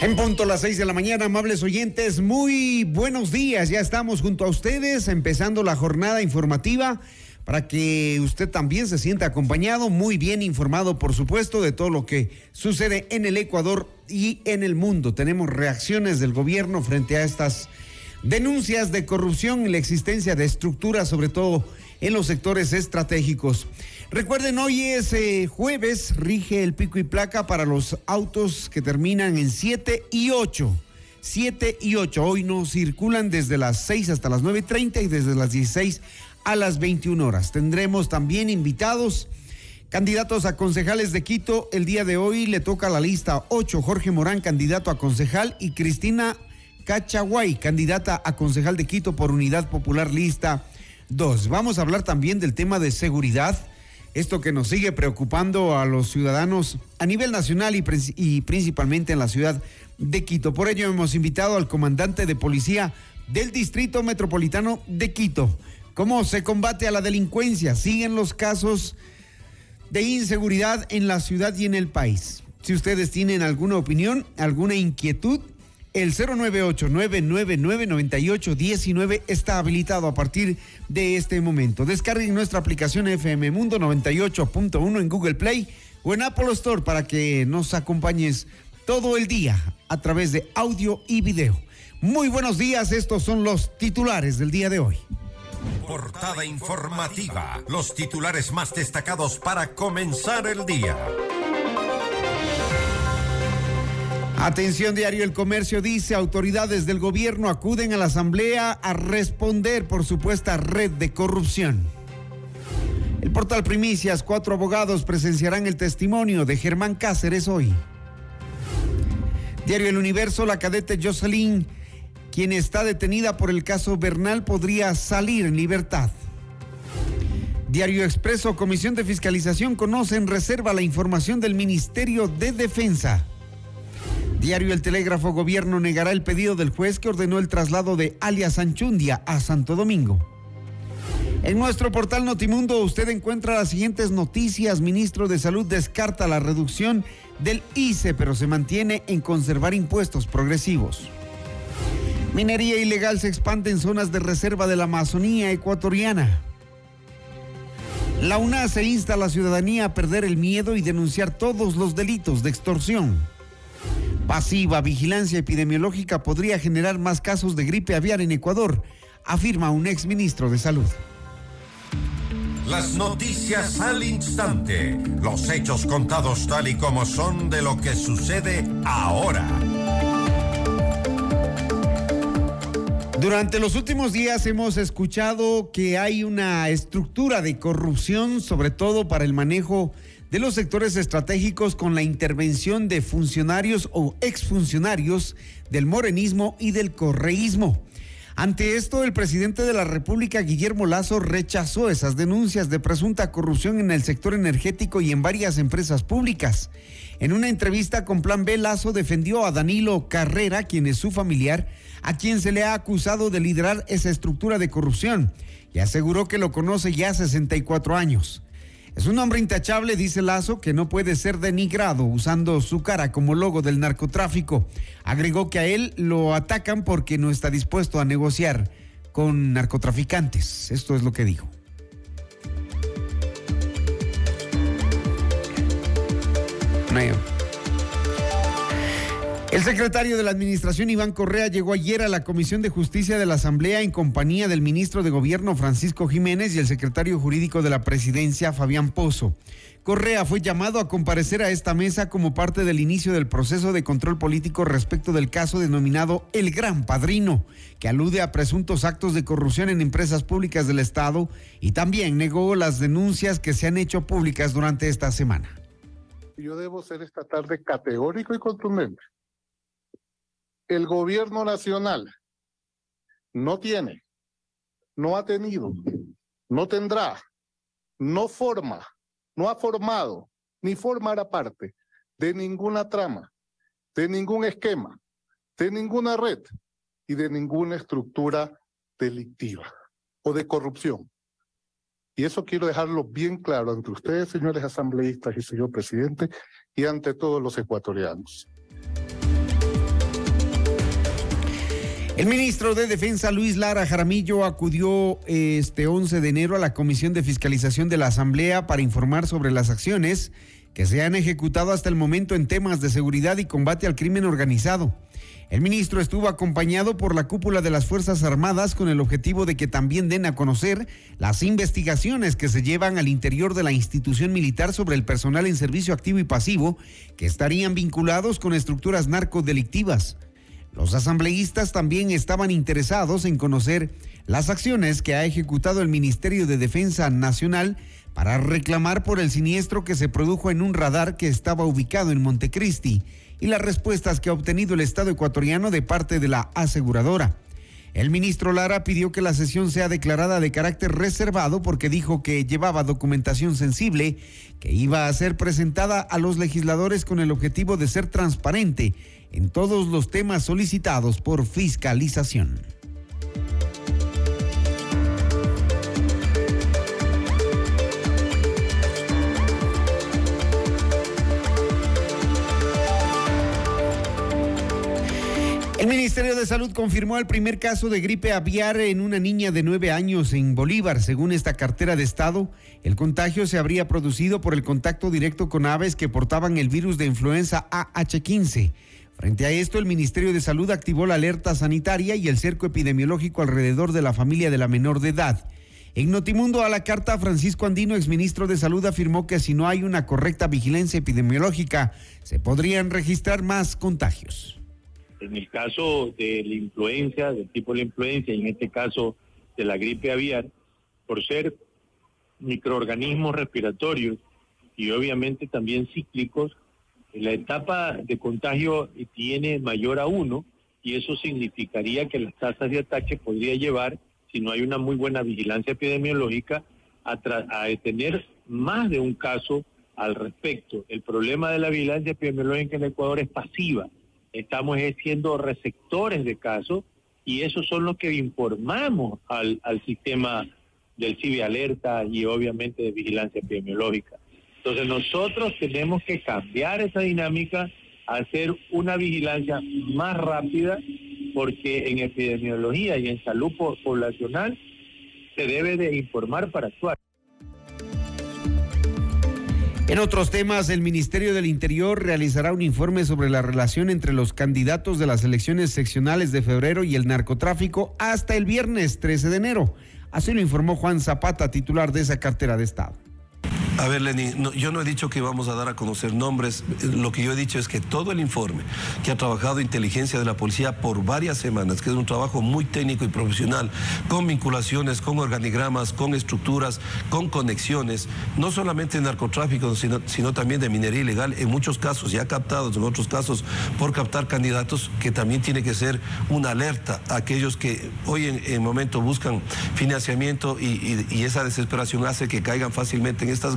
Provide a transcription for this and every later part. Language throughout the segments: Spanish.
En punto a las seis de la mañana, amables oyentes, muy buenos días. Ya estamos junto a ustedes, empezando la jornada informativa para que usted también se sienta acompañado, muy bien informado, por supuesto, de todo lo que sucede en el Ecuador y en el mundo. Tenemos reacciones del gobierno frente a estas denuncias de corrupción y la existencia de estructuras, sobre todo en los sectores estratégicos. Recuerden, hoy es eh, jueves, rige el pico y placa para los autos que terminan en 7 y 8. 7 y 8. Hoy no circulan desde las 6 hasta las 9.30 y desde las 16 a las 21 horas. Tendremos también invitados. Candidatos a concejales de Quito, el día de hoy le toca la lista 8, Jorge Morán, candidato a concejal, y Cristina Cachaguay, candidata a concejal de Quito por Unidad Popular, lista 2. Vamos a hablar también del tema de seguridad, esto que nos sigue preocupando a los ciudadanos a nivel nacional y, principalmente en la ciudad de Quito. Por ello hemos invitado al comandante de policía del Distrito Metropolitano de Quito. ¿Cómo se combate a la delincuencia? Siguen los casos de inseguridad en la ciudad y en el país. Si ustedes tienen alguna opinión, alguna inquietud, el 098-999-9819 está habilitado a partir de este momento. Descarguen nuestra aplicación FM Mundo 98.1 en Google Play o en Apple Store para que nos acompañes todo el día a través de audio y video. Muy buenos días, estos son los titulares del día de hoy. Portada informativa. Los titulares más destacados para comenzar el día. Atención diario El Comercio dice, autoridades del gobierno acuden a la asamblea a responder por supuesta red de corrupción. El portal Primicias, cuatro abogados presenciarán el testimonio de Germán Cáceres hoy. Diario El Universo, la cadete Jocelyn quien está detenida por el caso Bernal podría salir en libertad. Diario Expreso, Comisión de Fiscalización conoce en reserva la información del Ministerio de Defensa. Diario El Telégrafo, Gobierno negará el pedido del juez que ordenó el traslado de alias Anchundia a Santo Domingo. En nuestro portal Notimundo usted encuentra las siguientes noticias. Ministro de Salud descarta la reducción del ICE, pero se mantiene en conservar impuestos progresivos. Minería ilegal se expande en zonas de reserva de la Amazonía ecuatoriana. La UNA se insta a la ciudadanía a perder el miedo y denunciar todos los delitos de extorsión. Pasiva vigilancia epidemiológica podría generar más casos de gripe aviar en Ecuador, afirma un ex ministro de Salud. Las noticias al instante, los hechos contados tal y como son de lo que sucede ahora. Durante los últimos días hemos escuchado que hay una estructura de corrupción, sobre todo para el manejo de los sectores estratégicos con la intervención de funcionarios o exfuncionarios del morenismo y del correísmo. Ante esto, el presidente de la República, Guillermo Lazo, rechazó esas denuncias de presunta corrupción en el sector energético y en varias empresas públicas. En una entrevista con Plan B, Lazo defendió a Danilo Carrera, quien es su familiar, a quien se le ha acusado de liderar esa estructura de corrupción, y aseguró que lo conoce ya 64 años. Es un hombre intachable, dice Lazo, que no puede ser denigrado usando su cara como logo del narcotráfico. Agregó que a él lo atacan porque no está dispuesto a negociar con narcotraficantes. Esto es lo que dijo. El secretario de la Administración, Iván Correa, llegó ayer a la Comisión de Justicia de la Asamblea en compañía del ministro de Gobierno, Francisco Jiménez, y el secretario jurídico de la Presidencia, Fabián Pozo. Correa fue llamado a comparecer a esta mesa como parte del inicio del proceso de control político respecto del caso denominado El Gran Padrino, que alude a presuntos actos de corrupción en empresas públicas del Estado y también negó las denuncias que se han hecho públicas durante esta semana. Yo debo ser esta tarde categórico y contundente. El gobierno nacional no tiene, no ha tenido, no tendrá, no forma no ha formado ni formará parte de ninguna trama, de ningún esquema, de ninguna red y de ninguna estructura delictiva o de corrupción. Y eso quiero dejarlo bien claro ante ustedes, señores asambleístas y señor presidente, y ante todos los ecuatorianos. El ministro de Defensa Luis Lara Jaramillo acudió este 11 de enero a la Comisión de Fiscalización de la Asamblea para informar sobre las acciones que se han ejecutado hasta el momento en temas de seguridad y combate al crimen organizado. El ministro estuvo acompañado por la cúpula de las Fuerzas Armadas con el objetivo de que también den a conocer las investigaciones que se llevan al interior de la institución militar sobre el personal en servicio activo y pasivo que estarían vinculados con estructuras narcodelictivas. Los asambleístas también estaban interesados en conocer las acciones que ha ejecutado el Ministerio de Defensa Nacional para reclamar por el siniestro que se produjo en un radar que estaba ubicado en Montecristi y las respuestas que ha obtenido el Estado ecuatoriano de parte de la aseguradora. El ministro Lara pidió que la sesión sea declarada de carácter reservado porque dijo que llevaba documentación sensible que iba a ser presentada a los legisladores con el objetivo de ser transparente en todos los temas solicitados por fiscalización. El Ministerio de Salud confirmó el primer caso de gripe aviar en una niña de nueve años en Bolívar. Según esta cartera de Estado, el contagio se habría producido por el contacto directo con aves que portaban el virus de influenza AH15. Frente a esto, el Ministerio de Salud activó la alerta sanitaria y el cerco epidemiológico alrededor de la familia de la menor de edad. En Notimundo a la carta, Francisco Andino, exministro de Salud, afirmó que si no hay una correcta vigilancia epidemiológica, se podrían registrar más contagios. En el caso de la influencia, del tipo de la influencia, y en este caso de la gripe aviar, por ser microorganismos respiratorios y obviamente también cíclicos, la etapa de contagio tiene mayor a uno y eso significaría que las tasas de ataque podría llevar, si no hay una muy buena vigilancia epidemiológica, a, a tener más de un caso al respecto. El problema de la vigilancia epidemiológica en Ecuador es pasiva. Estamos siendo receptores de casos y esos son los que informamos al, sistema del CIVI Alerta y obviamente de vigilancia epidemiológica. Entonces nosotros tenemos que cambiar esa dinámica, hacer una vigilancia más rápida, porque en epidemiología y en salud poblacional se debe de informar para actuar. En otros temas, el Ministerio del Interior realizará un informe sobre la relación entre los candidatos de las elecciones seccionales de febrero y el narcotráfico hasta el viernes 13 de enero. Así lo informó Juan Zapata, titular de esa cartera de Estado. A ver, Lenin, yo no he dicho que vamos a dar a conocer nombres. Lo que yo he dicho es que todo el informe que ha trabajado inteligencia de la policía por varias semanas, que es un trabajo muy técnico y profesional, con vinculaciones, con organigramas, con estructuras, con conexiones, no solamente en narcotráfico, sino, también de minería ilegal, en muchos casos ya captados, en otros casos por captar candidatos, que también tiene que ser una alerta a aquellos que hoy en, el momento buscan financiamiento y, y esa desesperación hace que caigan fácilmente en estas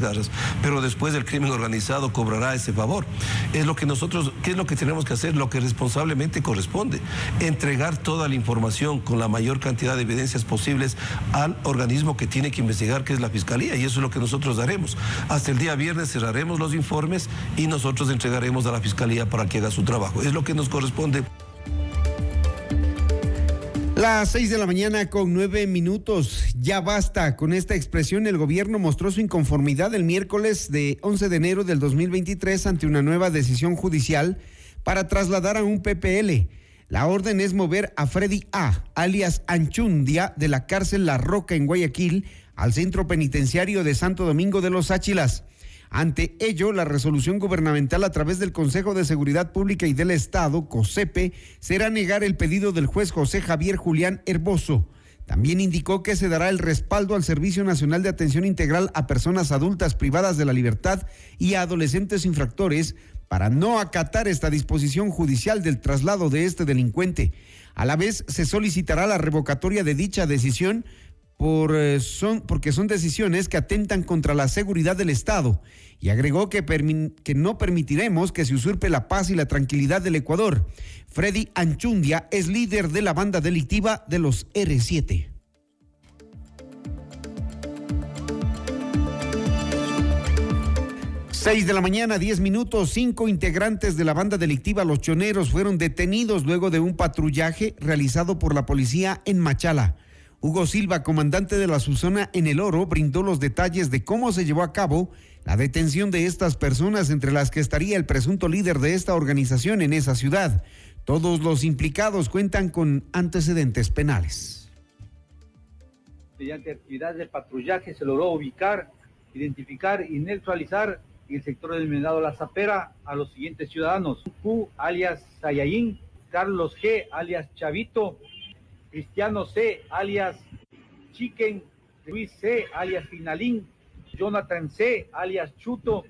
pero después el crimen organizado cobrará ese favor. Es lo que nosotros, ¿qué es lo que tenemos que hacer? Lo que responsablemente corresponde, entregar toda la información con la mayor cantidad de evidencias posibles al organismo que tiene que investigar, que es la Fiscalía, y eso es lo que nosotros haremos. Hasta el día viernes cerraremos los informes y nosotros entregaremos a la Fiscalía para que haga su trabajo. Es lo que nos corresponde. Las seis de la mañana con nueve minutos. Ya basta. Con esta expresión, el gobierno mostró su inconformidad el miércoles de 11 de enero del 2023 ante una nueva decisión judicial para trasladar a un PPL. La orden es mover a Freddy A., alias Anchundia, de la cárcel La Roca en Guayaquil al centro penitenciario de Santo Domingo de los Áchilas. Ante ello, la resolución gubernamental a través del Consejo de Seguridad Pública y del Estado, COSEPE, será negar el pedido del juez José Javier Julián Herboso. También indicó que se dará el respaldo al Servicio Nacional de Atención Integral a personas adultas privadas de la libertad y a adolescentes infractores para no acatar esta disposición judicial del traslado de este delincuente. A la vez, se solicitará la revocatoria de dicha decisión eh, son, porque son decisiones que atentan contra la seguridad del Estado y agregó que, que no permitiremos que se usurpe la paz y la tranquilidad del Ecuador. Freddy Anchundia es líder de la banda delictiva de los R7. Seis de la mañana, diez minutos, cinco integrantes de la banda delictiva Los Choneros fueron detenidos luego de un patrullaje realizado por la policía en Machala. Hugo Silva, comandante de la subzona en El Oro, brindó los detalles de cómo se llevó a cabo la detención de estas personas, entre las que estaría el presunto líder de esta organización en esa ciudad. Todos los implicados cuentan con antecedentes penales. Mediante actividades de patrullaje se logró ubicar, identificar y neutralizar en el sector del Menado La Zapera a los siguientes ciudadanos. Q, alias Sayayin, Carlos G, alias Chavito, Cristiano C, alias Chicken, Luis C, alias Finalín, Jonathan C, alias Chuto.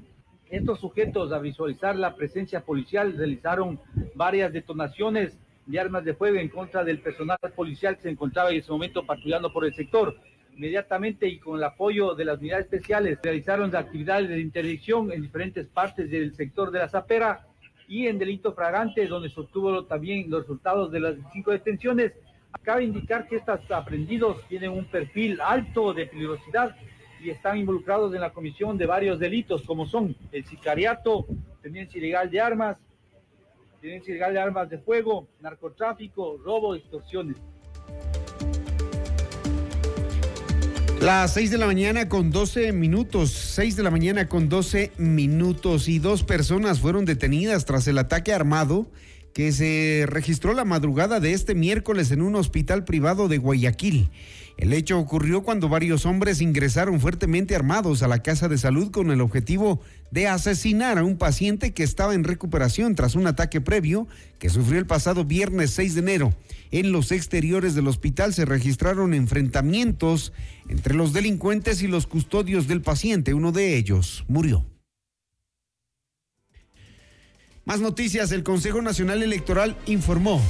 Estos sujetos, a visualizar la presencia policial, realizaron varias detonaciones de armas de fuego en contra del personal policial que se encontraba en ese momento patrullando por el sector. Inmediatamente y con el apoyo de las unidades especiales, realizaron actividades de interdicción en diferentes partes del sector de la Zapera y en delito fragante, donde se obtuvo también los resultados de las cinco detenciones Cabe indicar que estos aprendidos tienen un perfil alto de peligrosidad y están involucrados en la comisión de varios delitos, como son el sicariato, tenencia ilegal de armas, tenencia ilegal de armas de fuego, narcotráfico, robo, extorsiones. Las 6 de la mañana con 12 minutos, 6 de la mañana con 12 minutos y dos personas fueron detenidas tras el ataque armado que se registró la madrugada de este miércoles en un hospital privado de Guayaquil. El hecho ocurrió cuando varios hombres ingresaron fuertemente armados a la casa de salud con el objetivo de asesinar a un paciente que estaba en recuperación tras un ataque previo que sufrió el pasado viernes 6 de enero. En los exteriores del hospital se registraron enfrentamientos entre los delincuentes y los custodios del paciente. Uno de ellos murió. Más noticias, el Consejo Nacional Electoral informó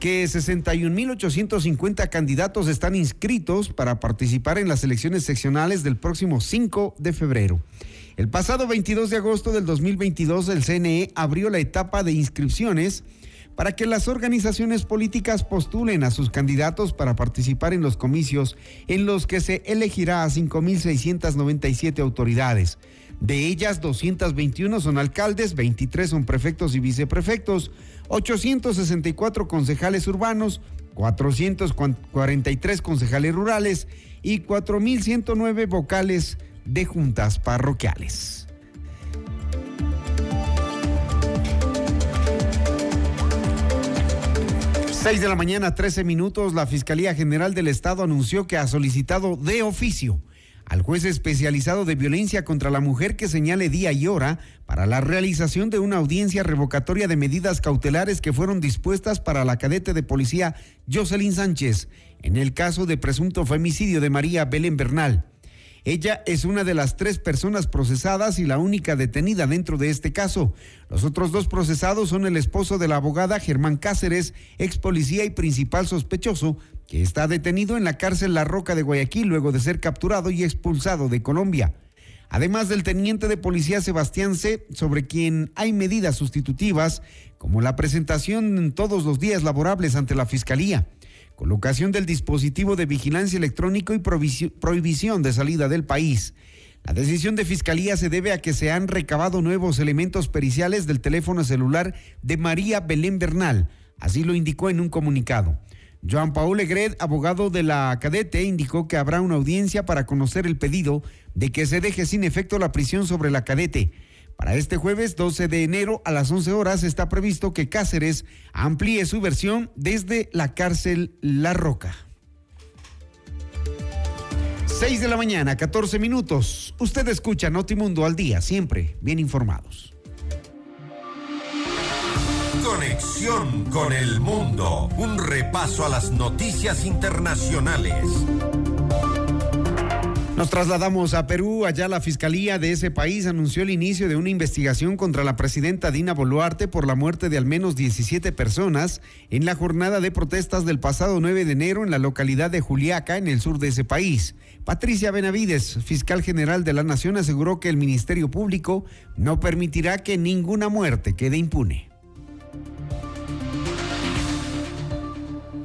que 61.850 candidatos están inscritos para participar en las elecciones seccionales del próximo 5 de febrero. El pasado 22 de agosto del 2022, el CNE abrió la etapa de inscripciones para que las organizaciones políticas postulen a sus candidatos para participar en los comicios en los que se elegirá a 5.697 autoridades. De ellas, 221 son alcaldes, 23 son prefectos y viceprefectos, 864 concejales urbanos, 443 concejales rurales y 4.109 vocales de juntas parroquiales. Seis de la mañana, 13 minutos, la Fiscalía General del Estado anunció que ha solicitado de oficio al juez especializado de violencia contra la mujer que señale día y hora para la realización de una audiencia revocatoria de medidas cautelares que fueron dispuestas para la cadete de policía Jocelyn Sánchez en el caso de presunto femicidio de María Belén Bernal. Ella es una de las tres personas procesadas y la única detenida dentro de este caso. Los otros dos procesados son el esposo de la abogada Germán Cáceres, ex policía y principal sospechoso, que está detenido en la cárcel La Roca de Guayaquil luego de ser capturado y expulsado de Colombia. Además del teniente de policía Sebastián C., sobre quien hay medidas sustitutivas, como la presentación todos los días laborables ante la Fiscalía colocación del dispositivo de vigilancia electrónico y prohibición de salida del país. La decisión de Fiscalía se debe a que se han recabado nuevos elementos periciales del teléfono celular de María Belén Bernal, así lo indicó en un comunicado. Joan Paul Egred, abogado de la cadete, indicó que habrá una audiencia para conocer el pedido de que se deje sin efecto la prisión sobre la cadete. Para este jueves 12 de enero a las 11 horas está previsto que Cáceres amplíe su versión desde la cárcel La Roca. 6 de la mañana, 14 minutos. Usted escucha Notimundo al día, siempre bien informados. Conexión con el mundo. Un repaso a las noticias internacionales. Nos trasladamos a Perú. Allá la fiscalía de ese país anunció el inicio de una investigación contra la presidenta Dina Boluarte por la muerte de al menos 17 personas en la jornada de protestas del pasado 9 de enero en la localidad de Juliaca, en el sur de ese país. Patricia Benavides, fiscal general de la Nación, aseguró que el Ministerio Público no permitirá que ninguna muerte quede impune.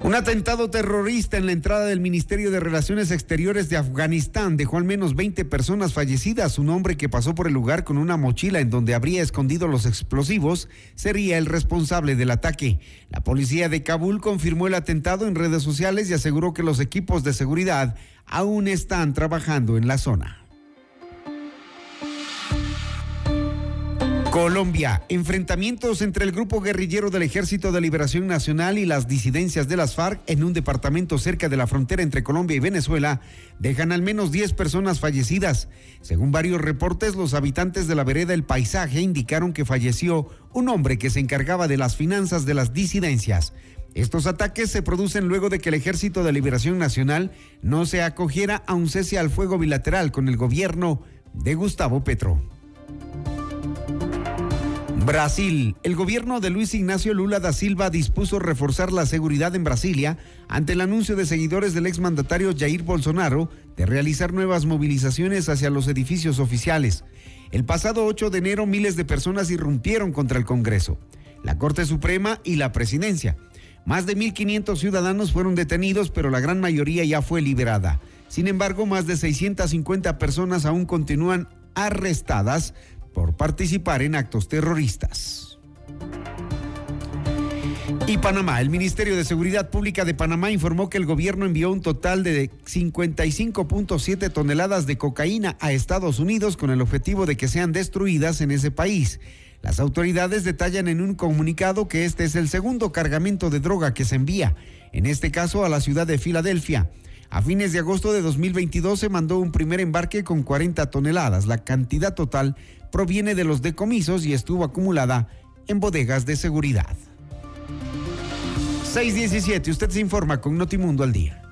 Un atentado terrorista en la entrada del Ministerio de Relaciones Exteriores de Afganistán dejó al menos 20 personas fallecidas. Un hombre que pasó por el lugar con una mochila en donde habría escondido los explosivos sería el responsable del ataque. La policía de Kabul confirmó el atentado en redes sociales y aseguró que los equipos de seguridad aún están trabajando en la zona. Colombia. Enfrentamientos entre el grupo guerrillero del Ejército de Liberación Nacional y las disidencias de las FARC en un departamento cerca de la frontera entre Colombia y Venezuela dejan al menos 10 personas fallecidas. Según varios reportes, los habitantes de la vereda El Paisaje indicaron que falleció un hombre que se encargaba de las finanzas de las disidencias. Estos ataques se producen luego de que el Ejército de Liberación Nacional no se acogiera a un cese al fuego bilateral con el gobierno de Gustavo Petro. Brasil. El gobierno de Luis Ignacio Lula da Silva dispuso reforzar la seguridad en Brasilia ante el anuncio de seguidores del exmandatario Jair Bolsonaro de realizar nuevas movilizaciones hacia los edificios oficiales. El pasado 8 de enero miles de personas irrumpieron contra el Congreso, la Corte Suprema y la Presidencia. Más de 1.500 ciudadanos fueron detenidos, pero la gran mayoría ya fue liberada. Sin embargo, más de 650 personas aún continúan arrestadas por participar en actos terroristas. Y Panamá, el Ministerio de Seguridad Pública de Panamá informó que el gobierno envió un total de 55.7 toneladas de cocaína a Estados Unidos con el objetivo de que sean destruidas en ese país. Las autoridades detallan en un comunicado que este es el segundo cargamento de droga que se envía, en este caso a la ciudad de Filadelfia. A fines de agosto de 2022 se mandó un primer embarque con 40 toneladas. La cantidad total proviene de los decomisos y estuvo acumulada en bodegas de seguridad. 617, usted se informa con Notimundo al día.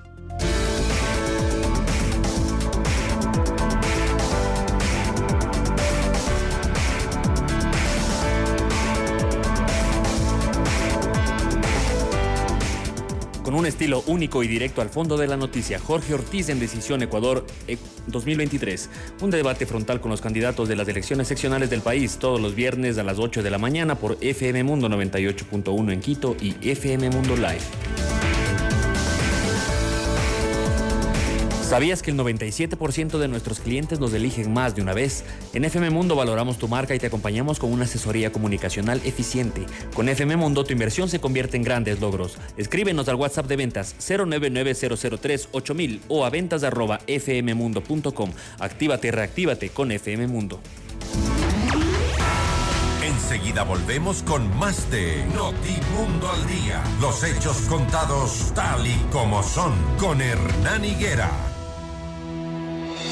Estilo único y directo al fondo de la noticia. Jorge Ortiz en Decisión Ecuador 2023. Eh, un debate frontal con los candidatos de las elecciones seccionales del país todos los viernes a las 8 de la mañana por FM Mundo 98.1 en Quito y FM Mundo Live. ¿Sabías que el 97% de nuestros clientes nos eligen más de una vez? En FM Mundo valoramos tu marca y te acompañamos con una asesoría comunicacional eficiente. Con FM Mundo tu inversión se convierte en grandes logros. Escríbenos al WhatsApp de ventas 099-003-8000 o a ventas arroba fmmundo.com. Actívate reactívate con FM Mundo. Enseguida volvemos con más de Notimundo al Día. Los hechos contados tal y como son con Hernán Higuera.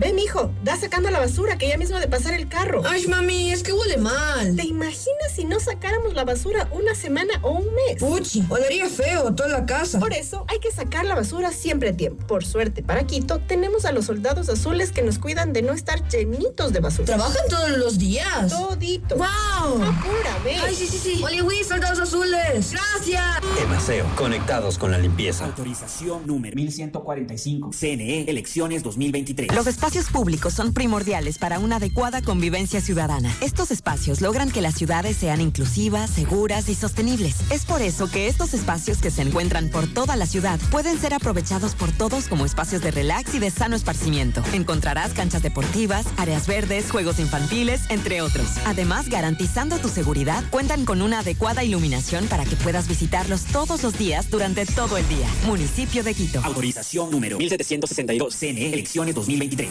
Ven, hijo, da sacando la basura que ya mismo de pasar el carro. Ay, mami, es que huele mal. ¿Te imaginas si no sacáramos la basura una semana o un mes? Puchi, olería feo toda la casa. Por eso hay que sacar la basura siempre a tiempo. Por suerte, para Quito, tenemos a los soldados azules que nos cuidan de no estar llenitos de basura. ¿Trabajan todos los días? Todito. ¡Wow! Apúrame. Ay, sí, sí, sí. Oliwi, soldados azules. Gracias. Emaseo, conectados con la limpieza. Autorización número 1145. CNE, elecciones 2023. Los espacios espacios públicos son primordiales para una adecuada convivencia ciudadana. Estos espacios logran que las ciudades sean inclusivas, seguras y sostenibles. Es por eso que estos espacios que se encuentran por toda la ciudad pueden ser aprovechados por todos como espacios de relax y de sano esparcimiento. Encontrarás canchas deportivas, áreas verdes, juegos infantiles, entre otros. Además, garantizando tu seguridad, cuentan con una adecuada iluminación para que puedas visitarlos todos los días durante todo el día. Municipio de Quito. Autorización número 1762, CNE, elecciones 2023.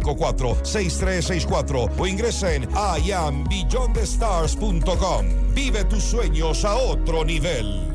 6364 o ingresa en iambeyondthestars.com. Vive tus sueños a otro nivel.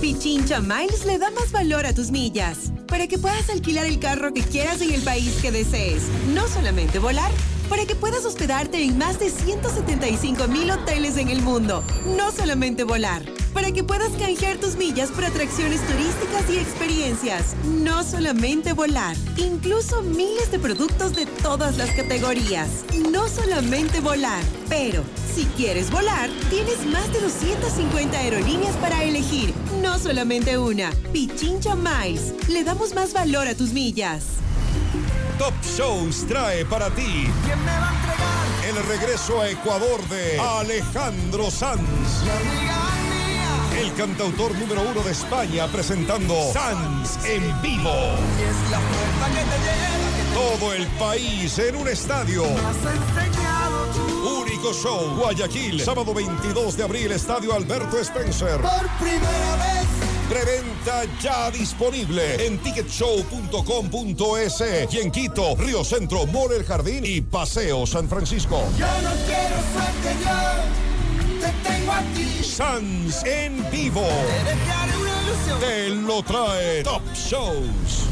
Pichincha Miles le da más valor a tus millas para que puedas alquilar el carro que quieras en el país que desees. No solamente volar, para que puedas hospedarte en más de 175 mil hoteles en el mundo. No solamente volar para que puedas canjear tus millas por atracciones turísticas y experiencias. No solamente volar, incluso miles de productos de todas las categorías. No solamente volar, pero si quieres volar, tienes más de 250 aerolíneas para elegir. No solamente una. Pichincha Miles. Le damos más valor a tus millas. Top Shows trae para ti el regreso a Ecuador de Alejandro Sanz el cantautor número uno de España presentando Sans en vivo. Todo el país en un estadio. Único show, Guayaquil, sábado 22 de abril, Estadio Alberto Spencer. Por primera vez. Preventa ya disponible en ticketshow.com.es y en Quito, Río Centro, Mall El Jardín y Paseo San Francisco. Yo no quiero suerte, yo te tengo a ti. Sans en vivo. Te lo trae Top Shows.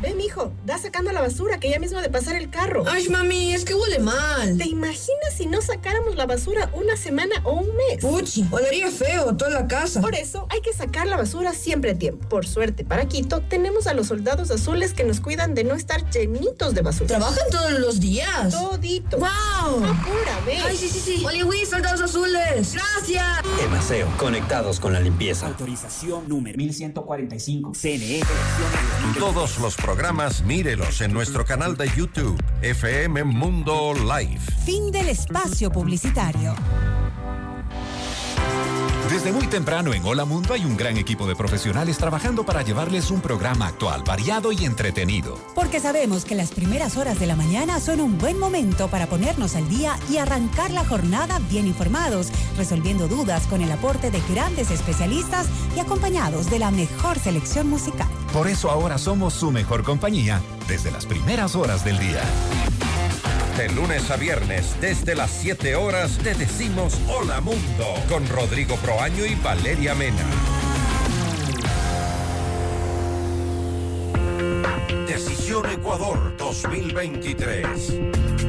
Ve, mijo, da sacando la basura que ya mismo de pasar el carro. Ay, mami, es que huele mal. ¿Te imaginas si no sacáramos la basura una semana o un mes? Puchi, olería feo toda la casa. Por eso hay que sacar la basura siempre a tiempo. Por suerte, para Quito, tenemos a los soldados azules que nos cuidan de no estar llenitos de basura. ¿Trabajan todos los días? Todito. ¡Wow! Apúrame. Ay, sí, sí, sí. Oli, soldados azules. Gracias. Emaseo, conectados con la limpieza. Autorización número 1145. CNE. Todos los programas mírelos en nuestro canal de YouTube, FM Mundo Live. Fin del espacio publicitario. Desde muy temprano en Hola Mundo hay un gran equipo de profesionales trabajando para llevarles un programa actual, variado y entretenido. Porque sabemos que las primeras horas de la mañana son un buen momento para ponernos al día y arrancar la jornada bien informados, resolviendo dudas con el aporte de grandes especialistas y acompañados de la mejor selección musical. Por eso ahora somos su mejor compañía desde las primeras horas del día. De lunes a viernes, desde las 7 horas, te decimos Hola Mundo con Rodrigo Proaño y Valeria Mena. Ecuador 2023.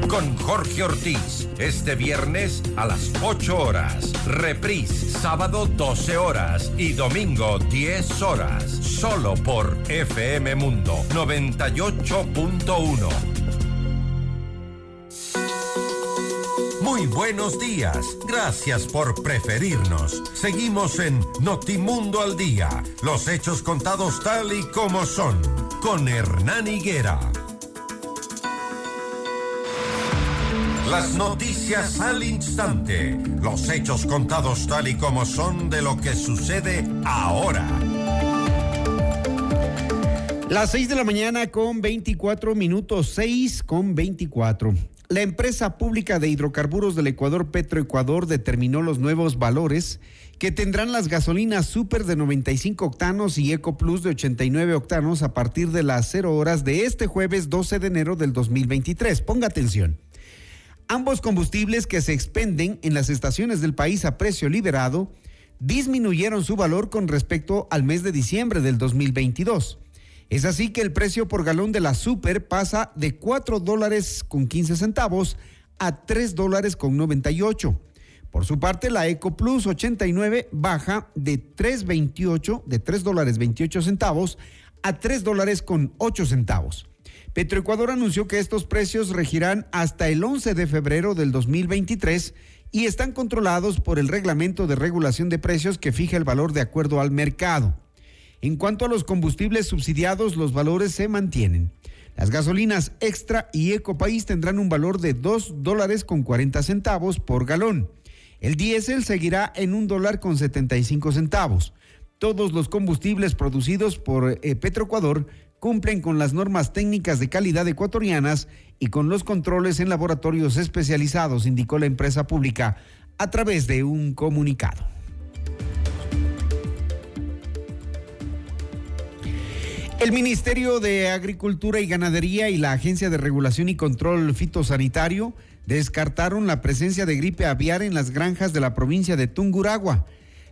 Con Jorge Ortiz, este viernes a las 8 horas. Reprise, sábado 12 horas y domingo 10 horas. Solo por FM Mundo 98.1. Muy buenos días. Gracias por preferirnos. Seguimos en Notimundo al Día. Los hechos contados tal y como son. Con Hernán Higuera. Las noticias al instante. Los hechos contados tal y como son de lo que sucede ahora. Las 6 de la mañana con 24 minutos, 6 con 24. La empresa pública de hidrocarburos del Ecuador, Petroecuador, determinó los nuevos valores que tendrán las gasolinas super de 95 octanos y Eco Plus de 89 octanos a partir de las 0 horas de este jueves 12 de enero del 2023. Ponga atención. Ambos combustibles que se expenden en las estaciones del país a precio liberado disminuyeron su valor con respecto al mes de diciembre del 2022. Es así que el precio por galón de la super pasa de 4 dólares con 15 centavos a 3 dólares con 98. Por su parte, la Eco Plus 89 baja de 3.28, de 3 dólares 28 centavos a 3 dólares con 8 centavos. Petroecuador anunció que estos precios regirán hasta el 11 de febrero del 2023 y están controlados por el reglamento de regulación de precios que fija el valor de acuerdo al mercado. En cuanto a los combustibles subsidiados, los valores se mantienen. Las gasolinas extra y ecopaís tendrán un valor de 2 dólares con 40 centavos por galón. El diésel seguirá en un dólar con 75 centavos. Todos los combustibles producidos por eh, Petroecuador cumplen con las normas técnicas de calidad ecuatorianas y con los controles en laboratorios especializados, indicó la empresa pública a través de un comunicado. El Ministerio de Agricultura y Ganadería y la Agencia de Regulación y Control Fitosanitario descartaron la presencia de gripe aviar en las granjas de la provincia de Tunguragua.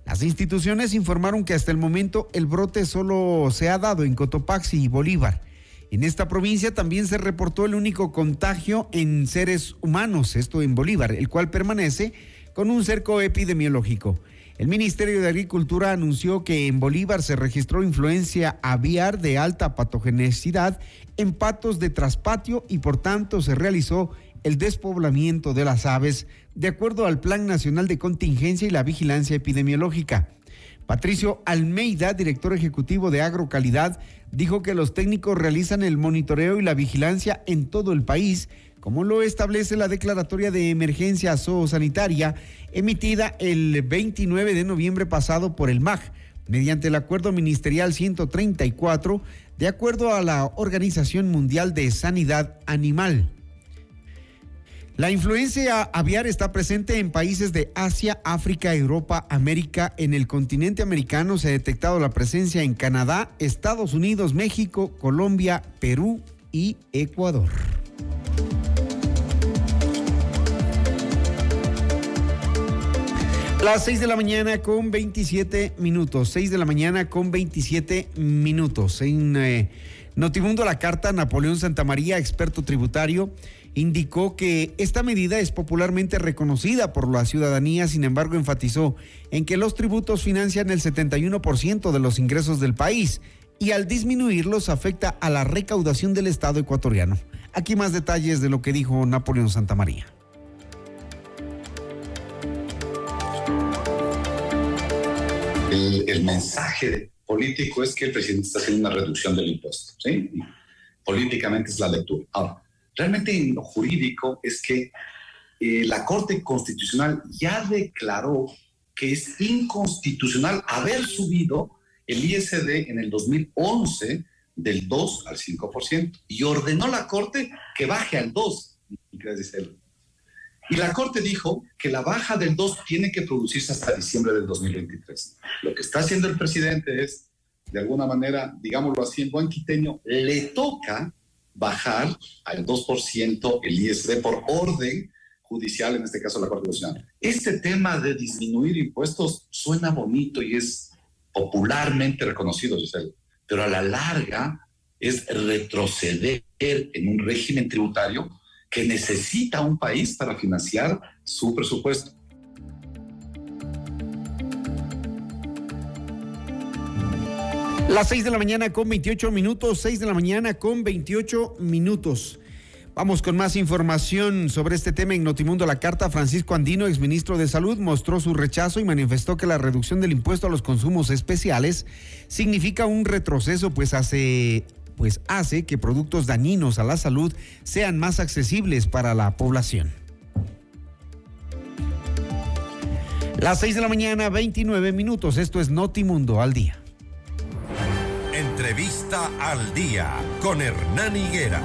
Las instituciones informaron que hasta el momento el brote solo se ha dado en Cotopaxi y Bolívar. En esta provincia también se reportó el único contagio en seres humanos, esto en Bolívar, el cual permanece con un cerco epidemiológico. El Ministerio de Agricultura anunció que en Bolívar se registró influencia aviar de alta patogenicidad en patos de traspatio y por tanto se realizó el despoblamiento de las aves de acuerdo al Plan Nacional de Contingencia y la Vigilancia Epidemiológica. Patricio Almeida, director ejecutivo de Agrocalidad, dijo que los técnicos realizan el monitoreo y la vigilancia en todo el país como lo establece la declaratoria de emergencia zoosanitaria emitida el 29 de noviembre pasado por el MAG, mediante el Acuerdo Ministerial 134, de acuerdo a la Organización Mundial de Sanidad Animal. La influencia aviar está presente en países de Asia, África, Europa, América. En el continente americano se ha detectado la presencia en Canadá, Estados Unidos, México, Colombia, Perú y Ecuador. Las 6 de la mañana con 27 minutos. 6 de la mañana con 27 minutos. En eh, Notimundo La Carta, Napoleón Santamaría, experto tributario, indicó que esta medida es popularmente reconocida por la ciudadanía, sin embargo enfatizó en que los tributos financian el 71% de los ingresos del país y al disminuirlos afecta a la recaudación del Estado ecuatoriano. Aquí más detalles de lo que dijo Napoleón Santamaría. El, el, mensaje político es que el presidente está haciendo una reducción del impuesto. ¿sí? Políticamente es la lectura. Ahora, realmente en lo jurídico es que eh, la Corte Constitucional ya declaró que es inconstitucional haber subido el ISD en el 2011 del 2 al 5% y ordenó la Corte que baje al 2. Y la Corte dijo que la baja del 2 tiene que producirse hasta diciembre del 2023. Lo que está haciendo el presidente es, de alguna manera, digámoslo así en buen quiteño, le toca bajar al 2% el ISD por orden judicial, en este caso la Corte Constitucional. Este tema de disminuir impuestos suena bonito y es popularmente reconocido, Giselle, pero a la larga es retroceder en un régimen tributario que necesita un país para financiar su presupuesto. Las 6 de la mañana con 28 minutos, 6 de la mañana con 28 minutos. Vamos con más información sobre este tema en Notimundo La Carta. Francisco Andino, exministro de Salud, mostró su rechazo y manifestó que la reducción del impuesto a los consumos especiales significa un retroceso, pues hace pues hace que productos dañinos a la salud sean más accesibles para la población. Las 6 de la mañana, 29 minutos. Esto es Notimundo al día. Entrevista. Al día con Hernán Higuera.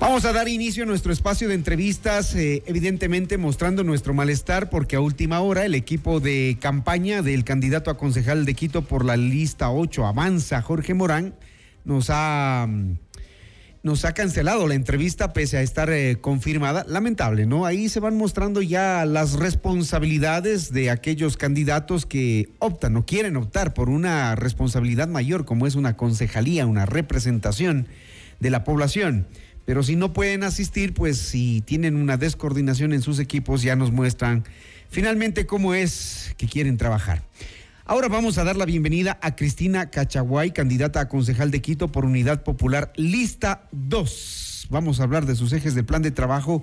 Vamos a dar inicio a nuestro espacio de entrevistas, eh, evidentemente mostrando nuestro malestar porque a última hora el equipo de campaña del candidato a concejal de Quito por la lista 8, Avanza, Jorge Morán, nos ha, nos ha cancelado la entrevista pese a estar eh, confirmada. Lamentable, ¿no? Ahí se van mostrando ya las responsabilidades de aquellos candidatos que optan o quieren optar por una responsabilidad mayor como es una concejalía, una representación de la población. Pero si no pueden asistir, pues si tienen una descoordinación en sus equipos, ya nos muestran finalmente cómo es que quieren trabajar. Ahora vamos a dar la bienvenida a Cristina Cachaguay, candidata a concejal de Quito por Unidad Popular, lista 2. Vamos a hablar de sus ejes de plan de trabajo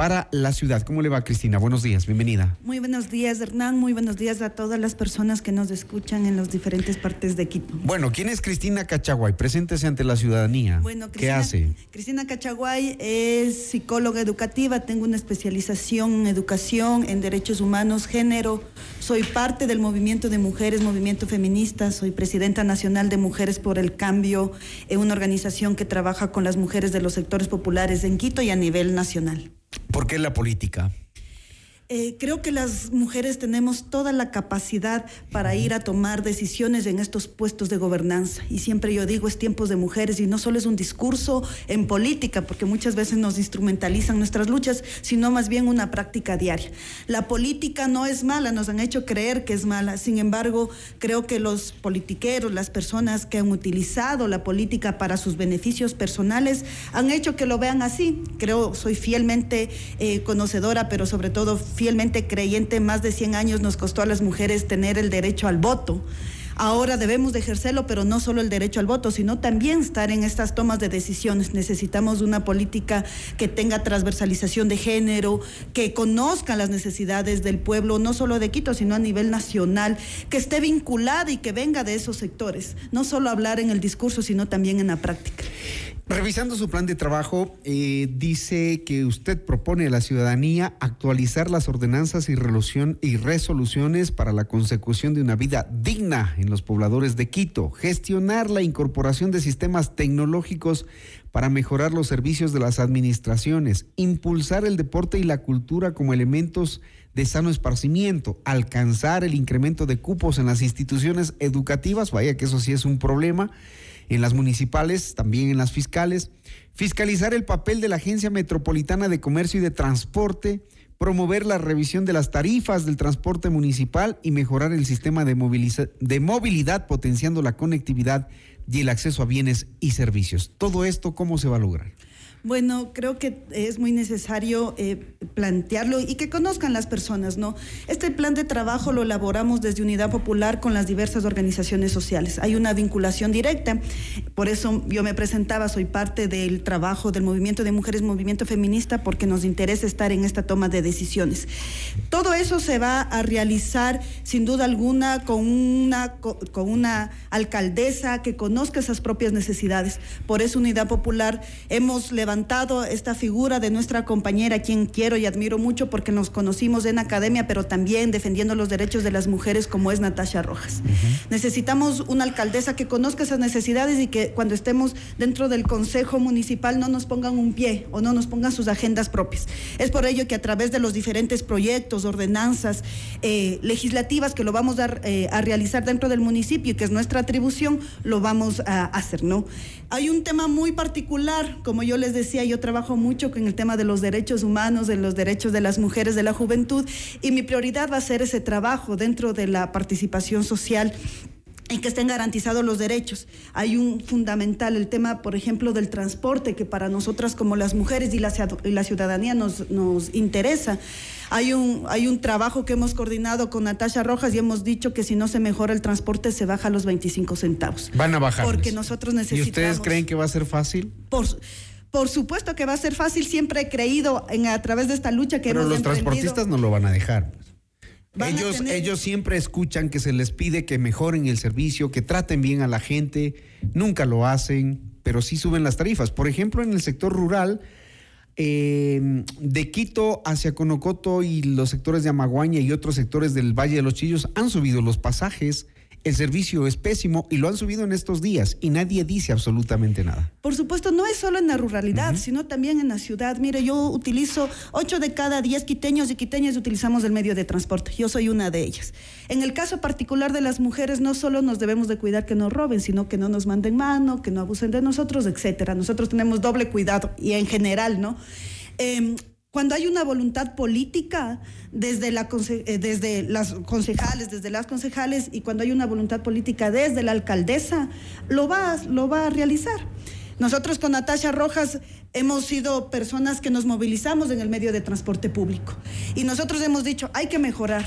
para la ciudad. ¿Cómo le va, Cristina? Buenos días, bienvenida. Muy buenos días, Hernán. Muy buenos días a todas las personas que nos escuchan en las diferentes partes de Quito. Bueno, ¿quién es Cristina Cachaguay? Preséntese ante la ciudadanía. Bueno, ¿Qué hace? Cristina Cachaguay es psicóloga educativa, tengo una especialización en educación, en derechos humanos, género. Soy parte del movimiento de mujeres, movimiento feminista. Soy presidenta nacional de Mujeres por el Cambio, una organización que trabaja con las mujeres de los sectores populares en Quito y a nivel nacional. ¿Por qué la política? Eh, creo que las mujeres tenemos toda la capacidad para ir a tomar decisiones en estos puestos de gobernanza. Y siempre yo digo, es tiempos de mujeres y no solo es un discurso en política, porque muchas veces nos instrumentalizan nuestras luchas, sino más bien una práctica diaria. La política no es mala, nos han hecho creer que es mala. Sin embargo, creo que los politiqueros, las personas que han utilizado la política para sus beneficios personales, han hecho que lo vean así. Creo, soy fielmente eh, conocedora, pero sobre todo fielmente creyente, más de 100 años nos costó a las mujeres tener el derecho al voto. Ahora debemos de ejercerlo, pero no solo el derecho al voto, sino también estar en estas tomas de decisiones. Necesitamos una política que tenga transversalización de género, que conozca las necesidades del pueblo, no solo de Quito, sino a nivel nacional, que esté vinculada y que venga de esos sectores. No solo hablar en el discurso, sino también en la práctica. Revisando su plan de trabajo, eh, dice que usted propone a la ciudadanía actualizar las ordenanzas y, y, resoluciones para la consecución de una vida digna en los pobladores de Quito, gestionar la incorporación de sistemas tecnológicos para mejorar los servicios de las administraciones, impulsar el deporte y la cultura como elementos de sano esparcimiento, alcanzar el incremento de cupos en las instituciones educativas, vaya que eso sí es un problema en las municipales, también en las fiscales, fiscalizar el papel de la Agencia Metropolitana de Comercio y de Transporte, promover la revisión de las tarifas del transporte municipal y mejorar el sistema de, movilidad potenciando la conectividad y el acceso a bienes y servicios. Todo esto, ¿cómo se va a lograr? Bueno, creo que es muy necesario eh, plantearlo y que conozcan las personas, ¿no? Este plan de trabajo lo elaboramos desde Unidad Popular con las diversas organizaciones sociales. Hay una vinculación directa, por eso yo me presentaba, soy parte del trabajo del Movimiento de Mujeres, Movimiento Feminista, porque nos interesa estar en esta toma de decisiones. Todo eso se va a realizar, sin duda alguna, con una, con una alcaldesa que conozca esas propias necesidades. Por eso Unidad Popular hemos levantado esta figura de nuestra compañera, quien quiero y admiro mucho porque nos conocimos en academia, pero también defendiendo los derechos de las mujeres, como es Natasha Rojas. Necesitamos una alcaldesa que conozca esas necesidades y que cuando estemos dentro del Consejo Municipal no nos pongan un pie o no nos pongan sus agendas propias. Es por ello que a través de los diferentes proyectos, ordenanzas eh, legislativas que lo vamos a, eh, a realizar dentro del municipio y que es nuestra atribución, lo vamos a hacer, ¿no? Hay un tema muy particular, como yo les decía, yo trabajo mucho con el tema de los derechos humanos, de los derechos de las mujeres, de la juventud, y mi prioridad va a ser ese trabajo dentro de la participación social en que estén garantizados los derechos. Hay un fundamental, el tema, por ejemplo, del transporte, que para nosotras como las mujeres y la, y la ciudadanía nos, nos interesa. Hay un, hay un trabajo que hemos coordinado con Natasha Rojas y hemos dicho que si no se mejora el transporte se baja a los 25 centavos. Van a bajar. Porque nosotros necesitamos... ¿Y ustedes creen que va a ser fácil? Por, por supuesto que va a ser fácil, siempre he creído en, a través de esta lucha que Pero los transportistas no lo van a dejar. Ellos, tener- ellos siempre escuchan que se les pide que mejoren el servicio, que traten bien a la gente, nunca lo hacen, pero sí suben las tarifas. Por ejemplo, en el sector rural, eh, de Quito hacia Conocoto y los sectores de Amaguaña y otros sectores del Valle de los Chillos han subido los pasajes, el servicio es pésimo y lo han subido en estos días y nadie dice absolutamente nada. Por supuesto, no es solo en la ruralidad, sino también en la ciudad. Mire, yo utilizo 8 de cada 10 quiteños y quiteñas utilizamos el medio de transporte. Yo soy una de ellas. En el caso particular de las mujeres, no solo nos debemos de cuidar que no roben, sino que no nos manden mano, que no abusen de nosotros, etcétera. Nosotros tenemos doble cuidado y en general, ¿no? Em, cuando hay una voluntad política desde, la, eh, las concejales, desde las concejales, y cuando hay una voluntad política desde la alcaldesa, lo va, lo va a realizar. Nosotros con Natasha Rojas hemos sido personas que nos movilizamos en el medio de transporte público. Y nosotros hemos dicho, hay que mejorar.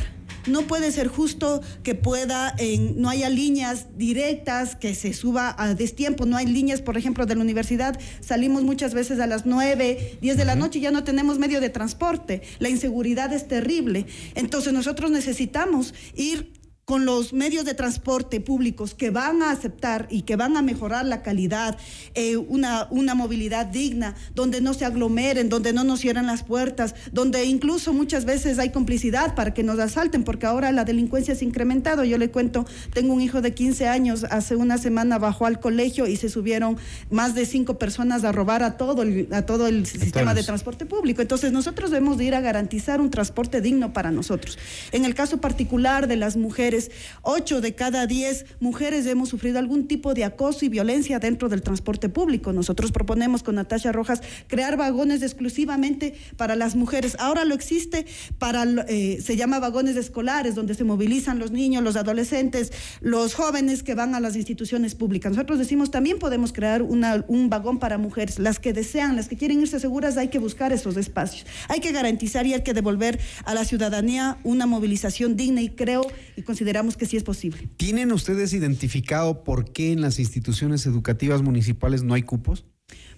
No puede ser justo que pueda, en- no haya líneas directas, que se suba a destiempo, no hay líneas, por ejemplo, de la universidad, salimos muchas veces a las 9, 10 de la noche y ya no tenemos medio de transporte. La inseguridad es terrible. Entonces nosotros necesitamos ir con los medios de transporte públicos que van a aceptar y que van a mejorar la calidad, eh, una, una movilidad digna, donde no se aglomeren, donde no nos cierren las puertas, donde incluso muchas veces hay complicidad para que nos asalten, porque ahora la delincuencia se ha incrementado. Yo le cuento, tengo un hijo de 15 años, hace una semana bajó al colegio y se subieron más de cinco personas a robar a todo el, a todo el sistema de transporte público. Entonces nosotros debemos de ir a garantizar un transporte digno para nosotros. En el caso particular de las mujeres, ocho de cada diez mujeres hemos sufrido algún tipo de acoso y violencia dentro del transporte público. Nosotros proponemos con Natasha Rojas crear vagones exclusivamente para las mujeres. Ahora lo existe para, eh, se llama vagones escolares, donde se movilizan los niños, los adolescentes, los jóvenes que van a las instituciones públicas. Nosotros decimos también podemos crear un vagón para mujeres. Las que desean, las que quieren irse seguras, hay que buscar esos espacios. Hay que garantizar y hay que devolver a la ciudadanía una movilización digna y creo y consideramos que sí es posible. ¿Tienen ustedes identificado por qué en las instituciones educativas municipales no hay cupos?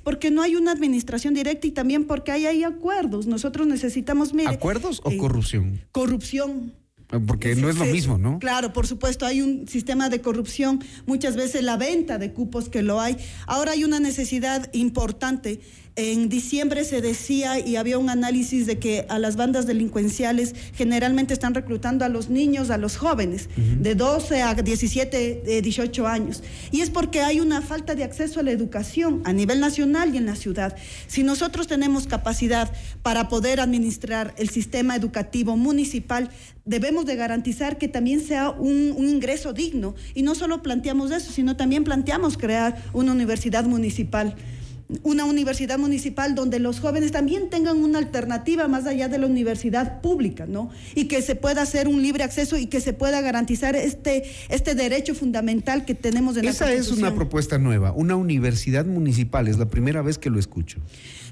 Porque no hay una administración directa y también porque hay, hay acuerdos. Nosotros necesitamos, mire, ¿Acuerdos o eh, corrupción? corrupción. Porque no es lo mismo, ¿no? Claro, por supuesto, hay un sistema de corrupción, muchas veces la venta de cupos que lo hay. Ahora hay una necesidad importante. En diciembre se decía y había un análisis de que a las bandas delincuenciales generalmente están reclutando a los niños, a los jóvenes, de 12 a 17, eh, 18 años. Y es porque hay una falta de acceso a la educación a nivel nacional y en la ciudad. Si nosotros tenemos capacidad para poder administrar el sistema educativo municipal, debemos de garantizar que también sea un, un ingreso digno. Y no solo planteamos eso, sino también planteamos crear una universidad municipal una universidad municipal donde los jóvenes también tengan una alternativa más allá de la universidad pública, ¿no? Y que se pueda hacer un libre acceso y que se pueda garantizar este, este derecho fundamental que tenemos en la Esa es una propuesta nueva, una universidad municipal, es la primera vez que lo escucho.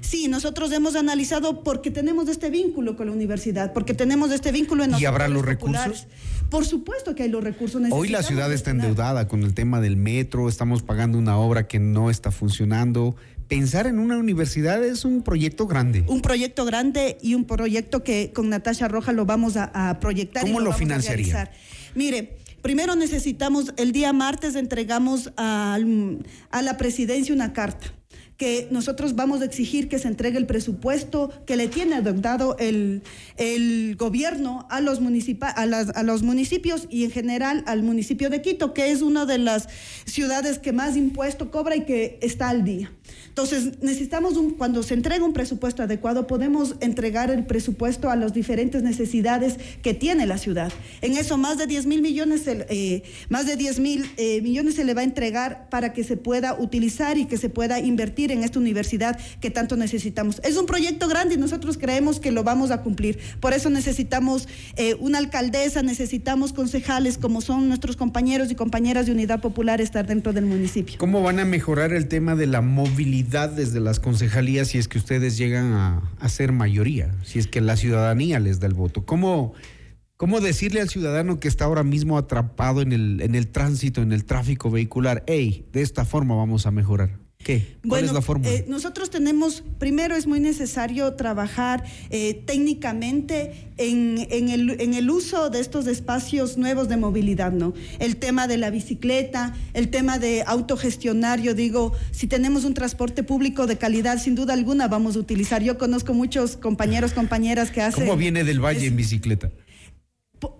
Sí, nosotros hemos analizado porque tenemos este vínculo con la universidad, porque tenemos este vínculo en los ¿Y habrá los populares. Por supuesto que hay los recursos Hoy la ciudad está endeudada con el tema del metro, estamos pagando una obra que no está funcionando. Pensar en una universidad es un proyecto grande. un proyecto grande y un proyecto que con Natasha Roja lo vamos a, a proyectar. y ¿Cómo lo vamos a financiaría? Mire, primero necesitamos, el día martes entregamos a la presidencia una carta que nosotros vamos a exigir que se entregue el presupuesto que le tiene adeudado el, el gobierno a los, a, las- a los municipios y en general al municipio de Quito, que es una de las ciudades que más impuesto cobra y que está al día. Entonces, necesitamos, un, cuando se entrega un presupuesto adecuado, podemos entregar el presupuesto a las diferentes necesidades que tiene la ciudad. En eso, más de 10 mil millones, eh, más de 10 mil eh, millones se le va a entregar para que se pueda utilizar y que se pueda invertir en esta universidad que tanto necesitamos. Es un proyecto grande y nosotros creemos que lo vamos a cumplir. Por eso necesitamos eh, una alcaldesa, necesitamos concejales como son nuestros compañeros y compañeras de Unidad Popular estar dentro del municipio. ¿Cómo van a mejorar el tema de la movilidad desde las concejalías si es que ustedes llegan a, ser mayoría, si es que la ciudadanía les da el voto? ¿Cómo, cómo decirle al ciudadano que está ahora mismo atrapado en el, en el tránsito, en el tráfico vehicular, hey, de esta forma vamos a mejorar? ¿Qué? ¿Cuál Bueno, es la fórmula? eh, nosotros tenemos, primero es muy necesario trabajar eh, técnicamente en, en el, en el uso de estos espacios nuevos de movilidad, ¿no? El tema de la bicicleta, el tema de autogestionar, yo digo, si tenemos un transporte público de calidad, sin duda alguna vamos a utilizar. Yo conozco muchos compañeros, compañeras que hacen... ¿Cómo viene del valle en bicicleta?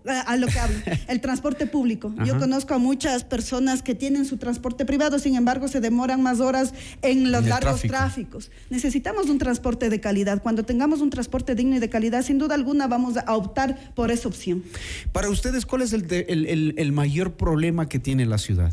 A a lo que hablo, el transporte público. Yo conozco a muchas personas que tienen su transporte privado, sin embargo, se demoran más horas en los En largos tráfico. tráficos. Necesitamos un transporte de calidad. Cuando tengamos un transporte digno y de calidad, sin duda alguna vamos a optar por esa opción. Para ustedes, ¿cuál es el, de- el- el- el mayor problema que tiene la ciudad?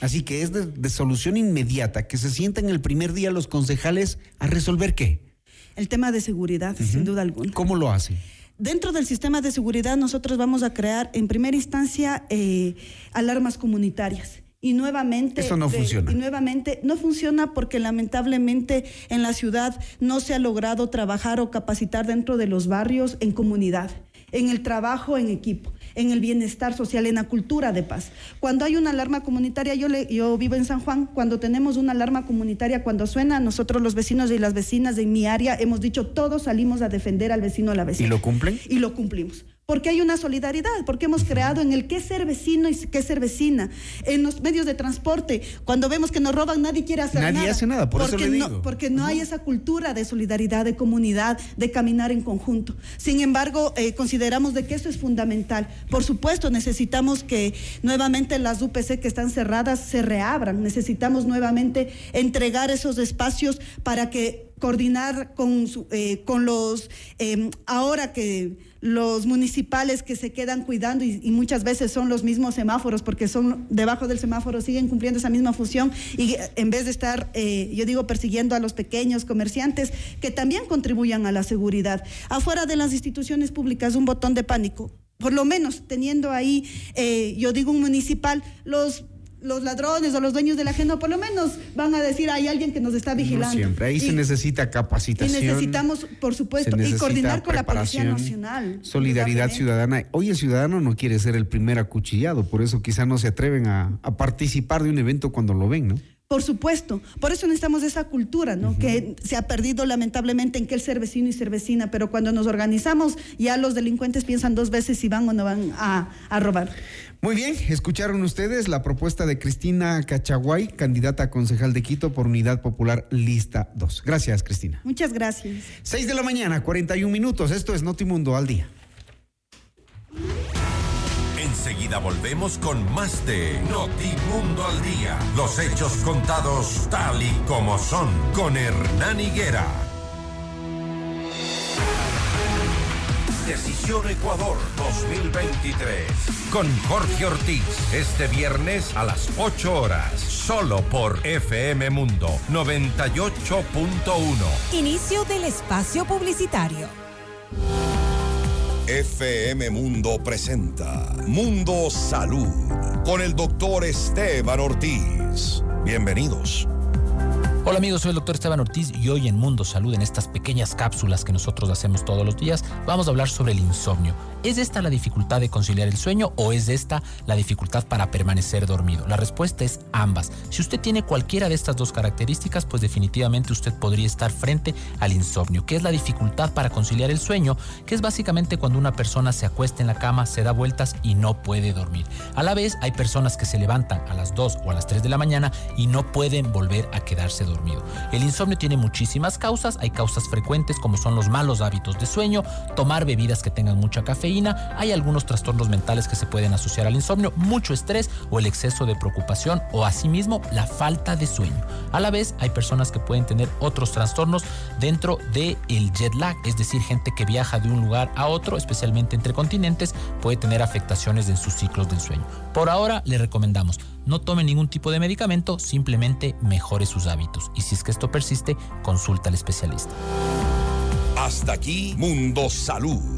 Así que es de, de solución inmediata, que se sientan el primer día los concejales a resolver qué. El tema de seguridad, sin duda alguna. ¿Cómo lo hacen? Dentro del sistema de seguridad nosotros vamos a crear en primera instancia eh, alarmas comunitarias. Y nuevamente, Eso no funciona. y nuevamente no funciona porque lamentablemente en la ciudad no se ha logrado trabajar o capacitar dentro de los barrios en comunidad, en el trabajo en equipo, en el bienestar social, en la cultura de paz. Cuando hay una alarma comunitaria, yo, le- yo vivo en San Juan, cuando tenemos una alarma comunitaria, cuando suena, nosotros los vecinos y las vecinas de mi área hemos dicho, todos salimos a defender al vecino o a la ¿Y vecina lo cumplen? y lo cumplimos. Porque hay una solidaridad, porque hemos creado en el qué ser vecino y qué ser vecina. En los medios de transporte, cuando vemos que nos roban, nadie quiere hacer Nadie nada. hace nada, por eso porque le no, digo. Porque no hay esa cultura de solidaridad, de comunidad, de caminar en conjunto. Sin embargo, eh, consideramos de que eso es fundamental. Por supuesto, necesitamos que nuevamente las UPC que están cerradas se reabran. Necesitamos nuevamente entregar esos espacios para que coordinar con, eh, con los, eh, ahora que los municipales que se quedan cuidando y, y muchas veces son los mismos semáforos porque son debajo del semáforo, siguen cumpliendo esa misma función y eh, en vez de estar, eh, yo digo, persiguiendo a los pequeños comerciantes que también contribuyan a la seguridad. Afuera de las instituciones públicas, un botón de pánico. Por lo menos teniendo ahí, eh, yo digo, un municipal, los los ladrones o los dueños del ajeno por lo menos van a decir hay alguien que nos está vigilando. No siempre. Ahí Y- se necesita y capacitación. necesitamos, por supuesto, y coordinar con la Policía Nacional. Solidaridad ciudadana. Hoy el ciudadano no quiere ser el primer acuchillado, por eso quizá no se atreven a, a participar de un evento cuando lo ven, ¿no? Por supuesto, por eso necesitamos esa cultura, ¿no? Que se ha perdido lamentablemente en que el ser vecino y ser vecina, pero cuando nos organizamos ya los delincuentes piensan dos veces si van o no van a, a robar. Muy bien, escucharon ustedes la propuesta de Cristina Cachaguay, candidata a concejal de Quito por Unidad Popular Lista 2. Gracias, Cristina. Muchas gracias. 6 de la mañana, 41 minutos. Esto es Notimundo al día. Enseguida volvemos con más de Notimundo al Día. Los hechos contados tal y como son con Hernán Higuera. Decisión Ecuador 2023. Con Jorge Ortiz. Este viernes a las 8 horas. Solo por FM Mundo 98.1. Inicio del espacio publicitario. FM Mundo presenta Mundo Salud con el doctor Esteban Ortiz. Bienvenidos. Hola amigos, soy el doctor Esteban Ortiz y hoy en Mundo Salud, en estas pequeñas cápsulas que nosotros hacemos todos los días, vamos a hablar sobre el insomnio. ¿Es esta la dificultad de conciliar el sueño o es esta la dificultad para permanecer dormido? La respuesta es ambas. Si usted tiene cualquiera de estas dos características, pues definitivamente usted podría estar frente al insomnio, que es la dificultad para conciliar el sueño, que es básicamente cuando una persona se acuesta en la cama, se da vueltas y no puede dormir. A la vez hay personas que se levantan a las 2 o a las 3 de la mañana y no pueden volver a quedarse El insomnio tiene muchísimas causas, hay causas frecuentes como son los malos hábitos de sueño, tomar bebidas que tengan mucha cafeína, hay algunos trastornos mentales que se pueden asociar al insomnio, mucho estrés o el exceso de preocupación o asimismo la falta de sueño. A la vez hay personas que pueden tener otros trastornos dentro del el jet lag, es decir, gente que viaja de un lugar a otro, especialmente entre continentes, puede tener afectaciones en sus ciclos del sueño. Por ahora le recomendamos no tome ningún tipo de medicamento, simplemente mejore sus hábitos. Y si es que esto persiste, consulta al especialista. Hasta aquí Mundo Salud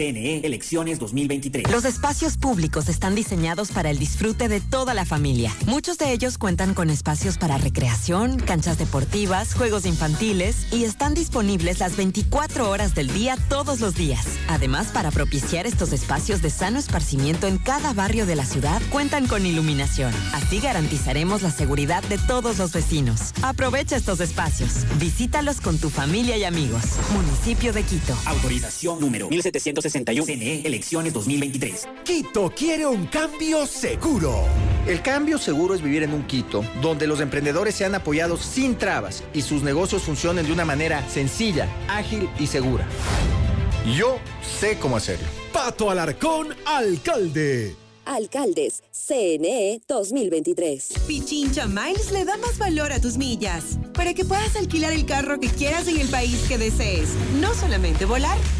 CNE, elecciones 2023. Los espacios públicos están diseñados para el disfrute de toda la familia. Muchos de ellos cuentan con espacios para recreación, canchas deportivas, juegos infantiles y están disponibles las 24 horas del día todos los días. Además, para propiciar estos espacios de sano esparcimiento en cada barrio de la ciudad, cuentan con iluminación. Así garantizaremos la seguridad de todos los vecinos. Aprovecha estos espacios. Visítalos con tu familia y amigos. Municipio de Quito. Autorización número 1761. CNE, elecciones 2023. Quito quiere un cambio seguro. El cambio seguro es vivir en un Quito donde los emprendedores sean apoyados sin trabas y sus negocios funcionen de una manera sencilla, ágil y segura. Yo sé cómo hacerlo. Pato Alarcón, alcalde. Alcaldes, CNE 2023. Pichincha Miles le da más valor a tus millas para que puedas alquilar el carro que quieras en el país que desees. No solamente volar,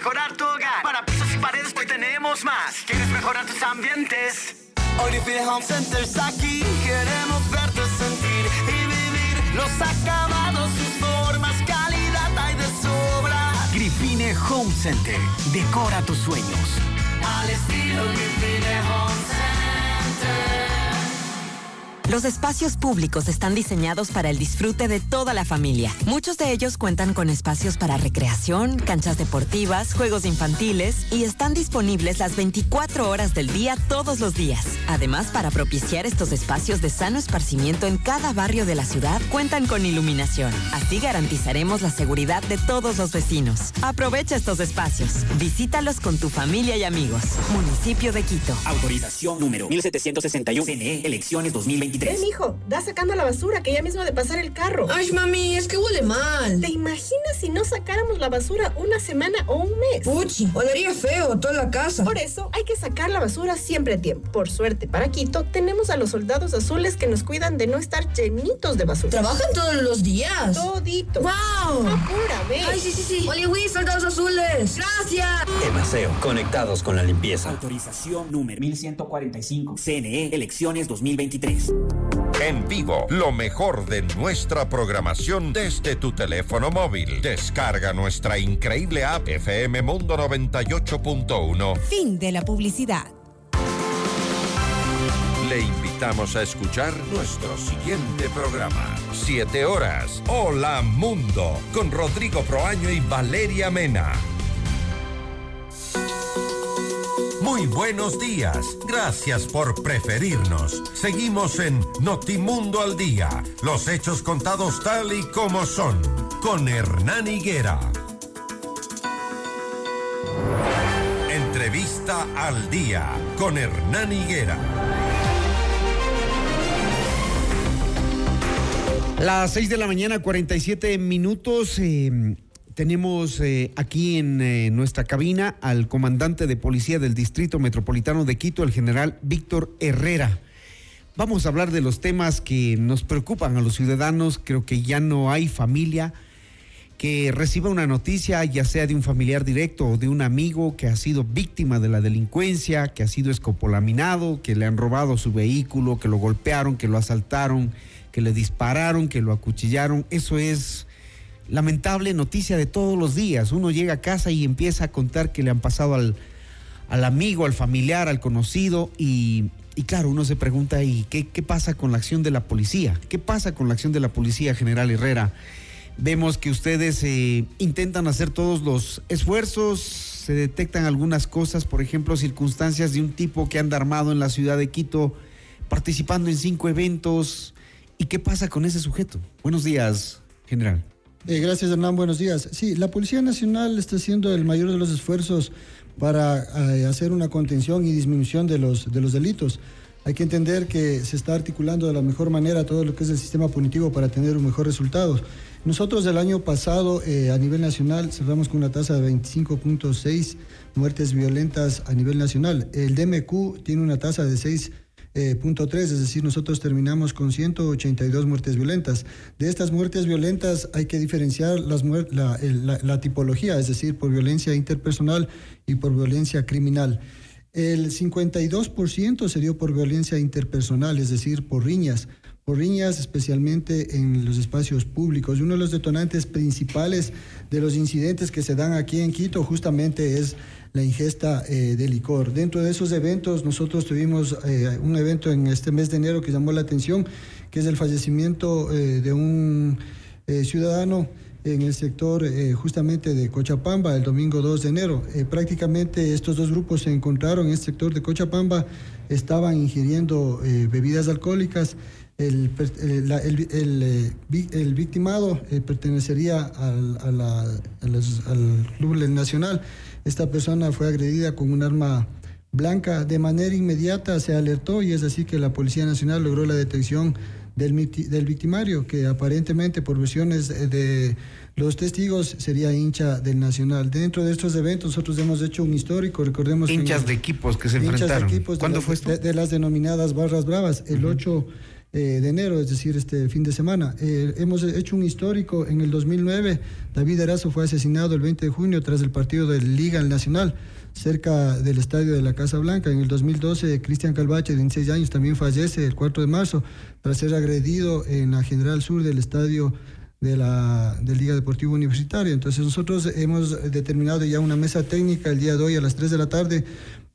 mejorar tu hogar. Para pisos y paredes hoy tenemos más. ¿Quieres mejorar tus ambientes? Hoy Grifine Home Center está aquí. Queremos verte sentir y vivir los acabados, sus formas, calidad hay de sobra. Grifine Home Center. Decora tus sueños. Al estilo Grifine Home Center. Los espacios públicos están diseñados para el disfrute de toda la familia. Muchos de ellos cuentan con espacios para recreación, canchas deportivas, juegos infantiles y están disponibles las 24 horas del día todos los días. Además, para propiciar estos espacios de sano esparcimiento en cada barrio de la ciudad, cuentan con iluminación. Así garantizaremos la seguridad de todos los vecinos. Aprovecha estos espacios. Visítalos con tu familia y amigos. Municipio de Quito. Autorización número 1761. CNE, elecciones 2023. Ven, hijo, da sacando la basura que ya mismo de pasar el carro. Ay, mami, es que huele mal. ¿Te imaginas si no sacáramos la basura una semana o un mes? Puchi, olería feo toda la casa. Por eso hay que sacar la basura siempre a tiempo. Por suerte, para Quito tenemos a los soldados azules que nos cuidan de no estar llenitos de basura. ¿Trabajan todos los días? Todito. ¡Wow! Apúrame. Ay, sí, sí, sí. Oli, soldados azules. Gracias. Emaseo, conectados con la limpieza. Autorización número 1145. CNE, elecciones 2023. En vivo, lo mejor de nuestra programación desde tu teléfono móvil. Descarga nuestra increíble app FM Mundo 98.1. Fin de la publicidad. Le invitamos a escuchar nuestro siguiente programa. Siete horas. Hola Mundo. Con Rodrigo Proaño y Valeria Mena. Muy buenos días. Gracias por preferirnos. Seguimos en Notimundo al Día. Los hechos contados tal y como son. Con Hernán Higuera. Entrevista al Día. Con Hernán Higuera. Las 6 de la mañana, 47 minutos. eh, tenemos eh, aquí en eh, nuestra cabina al comandante de policía del Distrito Metropolitano de Quito, el general Víctor Herrera. Vamos a hablar de los temas que nos preocupan a los ciudadanos. Creo que ya no hay familia que reciba una noticia, ya sea de un familiar directo o de un amigo que ha sido víctima de la delincuencia, que ha sido escopolaminado, que le han robado su vehículo, que lo golpearon, que lo asaltaron, que le dispararon, que lo acuchillaron. Eso es lamentable noticia de todos los días. Uno llega a casa y empieza a contar que le han pasado al, al amigo, al familiar, al conocido y, claro, uno se pregunta, ¿y qué, qué pasa con la acción de la policía? ¿Qué pasa con la acción de la policía, general Herrera? Vemos que ustedes eh, intentan hacer todos los esfuerzos, se detectan algunas cosas, por ejemplo, circunstancias de un tipo que anda armado en la ciudad de Quito, participando en cinco eventos. ¿Y qué pasa con ese sujeto? Buenos días, general. Eh, gracias, Hernán. Buenos días. Sí, la Policía Nacional está haciendo el mayor de los esfuerzos para eh, hacer una contención y disminución de los, de los delitos. Hay que entender que se está articulando de la mejor manera todo lo que es el sistema punitivo para tener un mejor resultado. Nosotros el año pasado eh, a nivel nacional cerramos con una tasa de 25.6 muertes violentas a nivel nacional. El DMQ tiene una tasa de 6 eh, punto 3, es decir, nosotros terminamos con 182 muertes violentas. De estas muertes violentas hay que diferenciar la, tipología, es decir, por violencia interpersonal y por violencia criminal. El 52% se dio por violencia interpersonal, es decir, por riñas por riñas, especialmente en los espacios públicos. Uno de los detonantes principales de los incidentes que se dan aquí en Quito justamente es la ingesta eh, de licor. Dentro de esos eventos, nosotros tuvimos eh, un evento en este mes de enero que llamó la atención, que es el fallecimiento eh, de un ciudadano en el sector justamente de Cochapamba el domingo 2 de enero. prácticamente estos dos grupos se encontraron en el sector de Cochapamba, estaban ingiriendo bebidas alcohólicas. El, el, el, victimado pertenecería al, al Club Nacional esta persona fue agredida con un arma blanca. De manera inmediata se alertó y es así que la Policía Nacional logró la detección del, del victimario, que aparentemente por versiones de los testigos sería hincha del Nacional. Dentro de estos eventos nosotros hemos hecho un histórico, recordemos... Hinchas de equipos que se enfrentaron. De equipos ¿Cuándo fue esto? De, las denominadas barras bravas, el 8 eh, de enero, es decir, este fin de semana. Eh, hemos hecho un histórico en el 2009. David Erazo fue asesinado el 20 de junio tras el partido de Liga Nacional cerca del estadio de la Casa Blanca. En el 2012, Cristian Calvache, de 26 años, también fallece el 4 de marzo tras ser agredido en la General Sur del estadio de la del Liga Deportiva Universitaria. Entonces nosotros hemos determinado ya una mesa técnica el día de hoy a las 3 de la tarde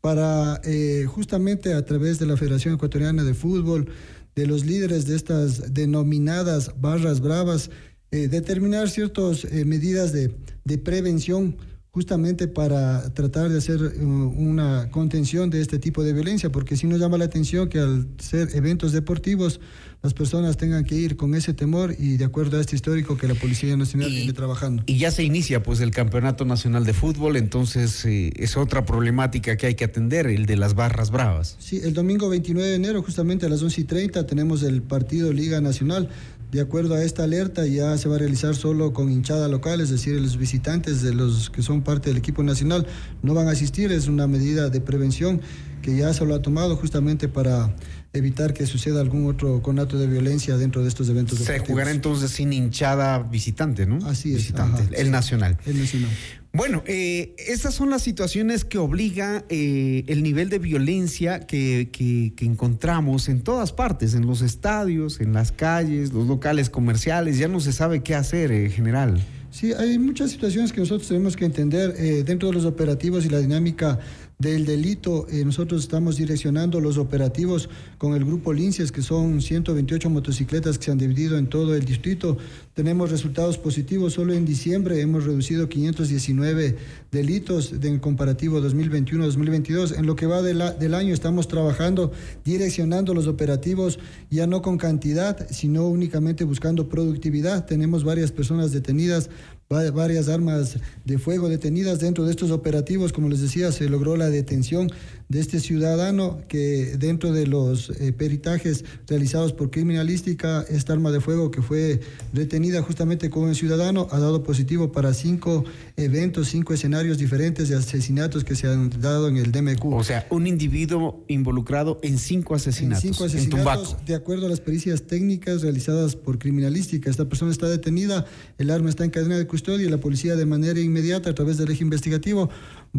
para eh, justamente a través de la Federación Ecuatoriana de Fútbol, de los líderes de estas denominadas barras bravas, eh, determinar ciertas eh, medidas de, de, prevención justamente para tratar de hacer uh, una contención de este tipo de violencia, porque si nos llama la atención que al ser eventos deportivos las personas tengan que ir con ese temor y de acuerdo a este histórico que la Policía Nacional viene trabajando. Y ya se inicia pues el Campeonato Nacional de Fútbol, entonces eh, es otra problemática que hay que atender, el de las barras bravas. Sí, el domingo 29 de enero, justamente a las 11 y 30, tenemos el partido Liga Nacional. De acuerdo a esta alerta, ya se va a realizar solo con hinchada local, es decir, los visitantes de los que son parte del equipo nacional no van a asistir, es una medida de prevención que ya se lo ha tomado justamente para evitar que suceda algún otro conato de violencia dentro de estos eventos. Se jugará entonces sin hinchada visitante, ¿no? Así es. Visitante, el nacional. El nacional. Bueno, eh, estas son las situaciones que obliga eh, el nivel de violencia que, que, encontramos en todas partes, en los estadios, en las calles, los locales comerciales, ya no se sabe qué hacer en general. Sí, hay muchas situaciones que nosotros tenemos que entender eh, dentro de los operativos y la dinámica del delito. Eh, nosotros estamos direccionando los operativos con el grupo Lincias, que son 128 motocicletas que se han dividido en todo el distrito. Tenemos resultados positivos. Solo en diciembre hemos reducido 519 delitos en comparativo 2021-2022. En lo que va del año estamos trabajando, direccionando los operativos ya no con cantidad, sino únicamente buscando productividad. Tenemos varias personas detenidas varias armas de fuego detenidas dentro de estos operativos. Como les decía, se logró la detención de este ciudadano que dentro de los eh, peritajes realizados por criminalística, esta arma de fuego que fue detenida justamente con un ciudadano ha dado positivo para cinco eventos, cinco escenarios diferentes de asesinatos que se han dado en el DMQ. O sea, un individuo involucrado en cinco asesinatos. En cinco asesinatos, de acuerdo a las pericias técnicas realizadas por criminalística. Esta persona está detenida, el arma está en cadena de custodia y la policía de manera inmediata a través del eje investigativo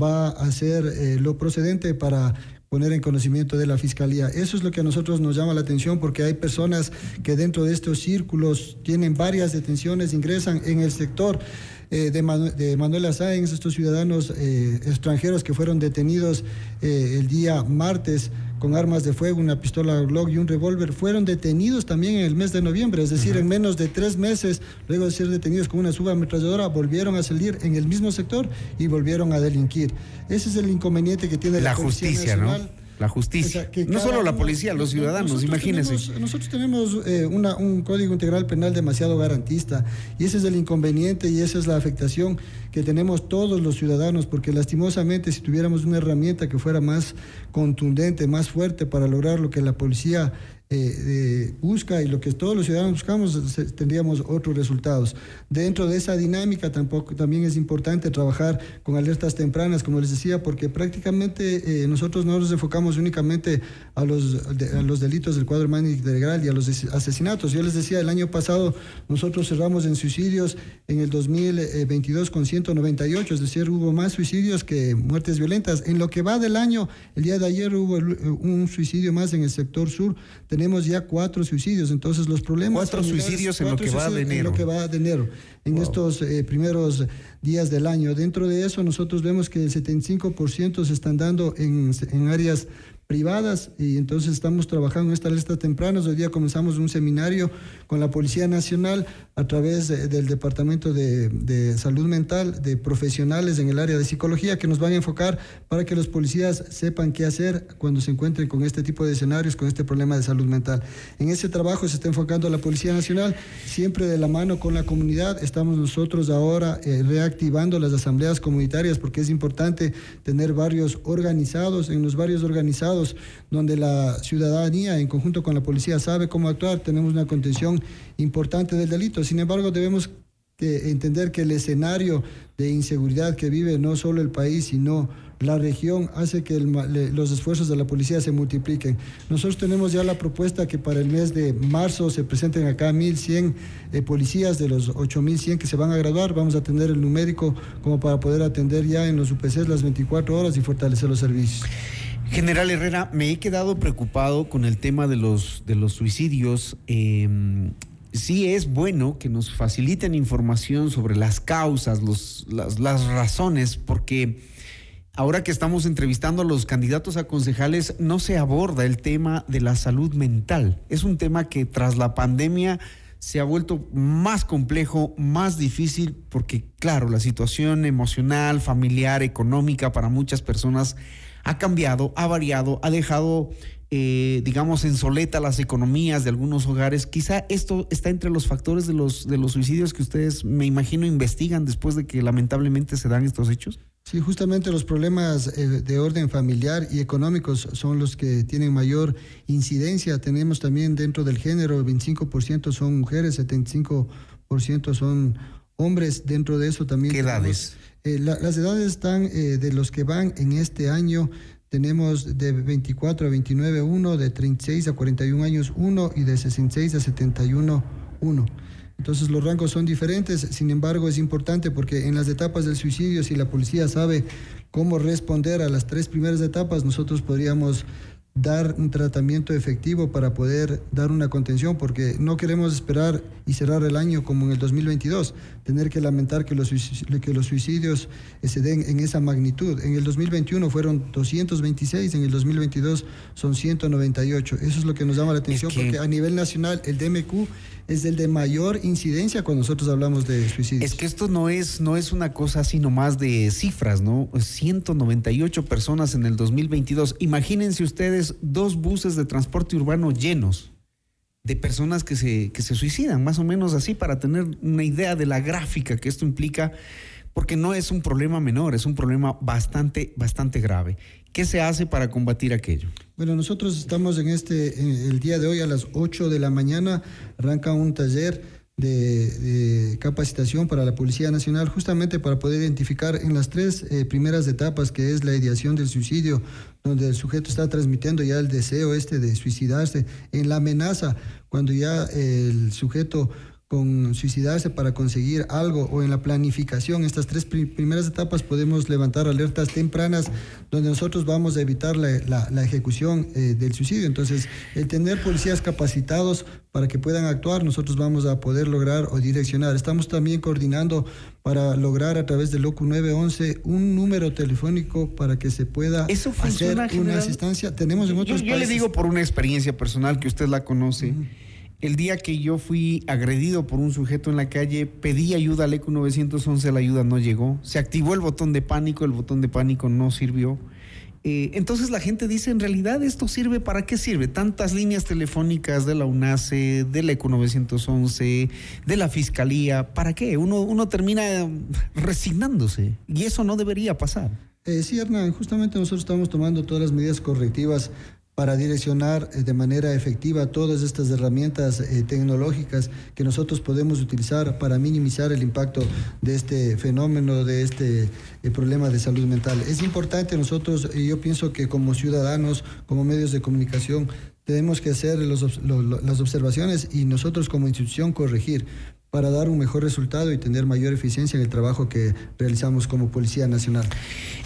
va a hacer eh, lo procedente para poner en conocimiento de la Fiscalía. Eso es lo que a nosotros nos llama la atención porque hay personas que dentro de estos círculos tienen varias detenciones, ingresan en el sector eh, de, Manuel Sáenz, estos ciudadanos eh, extranjeros que fueron detenidos el día martes con armas de fuego, una pistola Glock y un revólver, fueron detenidos también en el mes de noviembre, es decir, en menos de tres meses, luego de ser detenidos con una subametralladora, volvieron a salir en el mismo sector y volvieron a delinquir. Ese es el inconveniente que tiene la, La justicia, Nacional. ¿no? La justicia. O sea, que no solo la uno- policía, los ciudadanos, nosotros imagínense. tenemos- nosotros tenemos eh, una- un código integral penal demasiado garantista y ese es el inconveniente y esa es la afectación que tenemos todos los ciudadanos porque lastimosamente si tuviéramos una herramienta que fuera más contundente, más fuerte para lograr lo que la policía eh, eh, busca y lo que todos los ciudadanos buscamos, tendríamos otros resultados. Dentro de esa dinámica tampoco, también es importante trabajar con alertas tempranas, como les decía, porque prácticamente eh, nosotros no nos enfocamos únicamente a los, a los delitos del cuadro humano integral y a los as- asesinatos. Yo les decía, el año pasado nosotros cerramos en suicidios en el 2022 con 198, es decir, hubo más suicidios que muertes violentas. En lo que va del año, el día de ayer hubo el- un suicidio más en el sector sur, tenemos ya cuatro suicidios, entonces los problemas... Cuatro suicidios en lo cuatro que va de suicidios en enero. lo que va de enero, en estos eh, primeros días del año. Dentro de eso nosotros vemos que el 75% se están dando en, en áreas privadas y entonces estamos trabajando en estas listas tempranas. Hoy día comenzamos un seminario con la Policía Nacional a través de- del Departamento de, de Salud Mental, de profesionales en el área de psicología que nos van a enfocar para que los policías sepan qué hacer cuando se encuentren con este tipo de escenarios, con este problema de salud mental. En ese trabajo se está enfocando la Policía Nacional, siempre de la mano con la comunidad. Estamos nosotros ahora eh, reactivando las asambleas comunitarias porque es importante tener barrios organizados, en los barrios organizados donde la ciudadanía en conjunto con la policía sabe cómo actuar, tenemos una contención importante del delito. Sin embargo, debemos que entender que el escenario de inseguridad que vive no solo el país, sino la región, hace que los esfuerzos de la policía se multipliquen. Nosotros tenemos ya la propuesta que para el mes de marzo se presenten acá 1.100 eh, policías de los 8.100 que se van a graduar. Vamos a tener el numérico como para poder atender ya en los UPCs las 24 horas y fortalecer los servicios. General Herrera, me he quedado preocupado con el tema de los, de los suicidios. Eh, sí es bueno que nos faciliten información sobre las causas, los, las, las razones, porque ahora que estamos entrevistando a los candidatos a concejales, no se aborda el tema de la salud mental. Es un tema que tras la pandemia se ha vuelto más complejo, más difícil, porque claro, la situación emocional, familiar, económica para muchas personas ha cambiado, ha variado, ha dejado, eh, digamos, en soleta las economías de algunos hogares. Quizá esto está entre los factores de los, de los suicidios que ustedes, me imagino, investigan después de que lamentablemente se dan estos hechos. Sí, justamente los problemas eh, de orden familiar y económicos son los que tienen mayor incidencia. Tenemos también dentro del género, el 25% son mujeres, 75% son hombres. Dentro de eso también... ¿Qué edades? Eh, la- las edades están eh, de los que van en este año. Tenemos de 24 a 29 uno, de 36 a 41 años uno y de 66 a 71 uno. Entonces los rangos son diferentes, sin embargo es importante porque en las etapas del suicidio, si la policía sabe cómo responder a las tres primeras etapas, nosotros podríamos dar un tratamiento efectivo para poder dar una contención, porque no queremos esperar y cerrar el año como en el 2022, tener que lamentar que los, que los suicidios eh, se den en esa magnitud. En el 2021 fueron 226, en el 2022 son 198. Eso es lo que nos llama la atención, que- porque a nivel nacional el DMQ es el de mayor incidencia cuando nosotros hablamos de suicidios. Es que esto no es, no es una cosa así nomás de cifras, ¿no? 198 personas en el 2022. Imagínense ustedes dos buses de transporte urbano llenos de personas que se, que se suicidan, más o menos así, para tener una idea de la gráfica que esto implica, porque no es un problema menor, es un problema bastante, bastante grave. ¿Qué se hace para combatir aquello? Bueno, nosotros estamos en este, el día de hoy a las 8 de la mañana, arranca un taller de, de capacitación para la Policía Nacional, justamente para poder identificar en las tres eh, primeras etapas, que es la ideación del suicidio, donde el sujeto está transmitiendo ya el deseo este de suicidarse, en la amenaza, cuando ya el sujeto con suicidarse para conseguir algo o en la planificación, estas tres pri- primeras etapas podemos levantar alertas tempranas donde nosotros vamos a evitar la, la- la ejecución eh, del suicidio. Entonces, el tener policías capacitados para que puedan actuar, nosotros vamos a poder lograr o direccionar. Estamos también coordinando para lograr a través del OCU 911 un número telefónico para que se pueda ¿Eso hacer una general? asistencia. Tenemos en Yo, otros yo le países- digo por una experiencia personal que usted la conoce. El día que yo fui agredido por un sujeto en la calle, pedí ayuda al ECU 911, la ayuda no llegó. Se activó el botón de pánico, el botón de pánico no sirvió. Eh, entonces la gente dice, en realidad esto sirve, ¿para qué sirve? Tantas líneas telefónicas de la UNACE, del ECU 911, de la Fiscalía, ¿para qué? Uno, uno termina resignándose y eso no debería pasar. Eh, sí, Hernán, justamente nosotros estamos tomando todas las medidas correctivas para direccionar eh, de manera efectiva todas estas herramientas eh, tecnológicas que nosotros podemos utilizar para minimizar el impacto de este fenómeno, de este eh, problema de salud mental. Es importante nosotros, y yo pienso que como ciudadanos, como medios de comunicación, tenemos que hacer las observaciones y nosotros como institución corregir para dar un mejor resultado y tener mayor eficiencia en el trabajo que realizamos como Policía Nacional.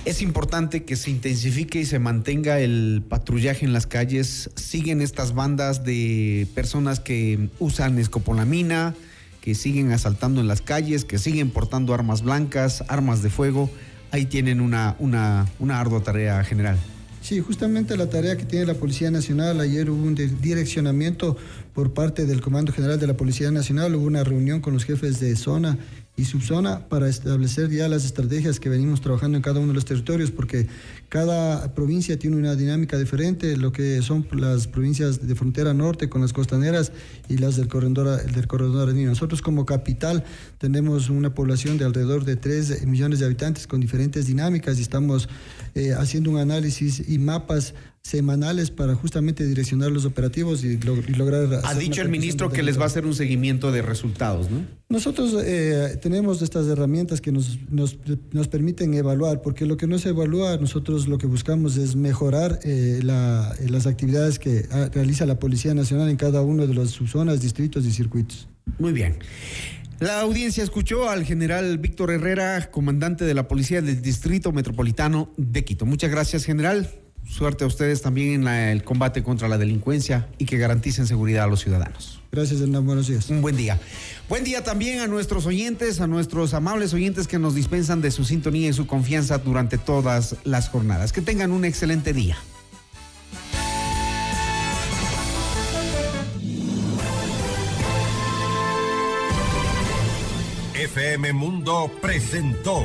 Es importante que se intensifique y se mantenga el patrullaje en las calles. Siguen estas bandas de personas que usan escopolamina, que siguen asaltando en las calles, que siguen portando armas blancas, armas de fuego. Ahí tienen una, una, una ardua tarea general. Sí, justamente la tarea que tiene la Policía Nacional, ayer hubo un direccionamiento por parte del Comando General de la Policía Nacional, hubo una reunión con los jefes de zona y subzona para establecer ya las estrategias que venimos trabajando en cada uno de los territorios, porque cada provincia tiene una dinámica diferente, lo que son las provincias de frontera norte con las costaneras y las del corredor, del corredor. Nosotros como capital tenemos una población de alrededor de 3 millones de habitantes con diferentes dinámicas y estamos eh, haciendo un análisis y mapas semanales para justamente direccionar los operativos y, lo- y lograr... Ha dicho el ministro que les va a hacer un seguimiento de resultados, ¿no? Nosotros eh, tenemos estas herramientas que nos, nos, nos permiten evaluar, porque lo que no se evalúa, nosotros lo que buscamos es mejorar eh, la- eh, las actividades que ah, realiza la Policía Nacional en cada uno de las subzonas, distritos y circuitos. Muy bien. La audiencia escuchó al general Víctor Herrera, comandante de la Policía del Distrito Metropolitano de Quito. Muchas gracias, general. Suerte a ustedes también en la- el combate contra la delincuencia y que garanticen seguridad a los ciudadanos. Gracias, Hernán. Buenos días. Un buen día. Buen día también a nuestros oyentes, a nuestros amables oyentes que nos dispensan de su sintonía y su confianza durante todas las jornadas. Que tengan un excelente día. FM Mundo presentó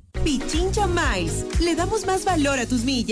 Pichincha Miles. Le damos más valor a tus millas.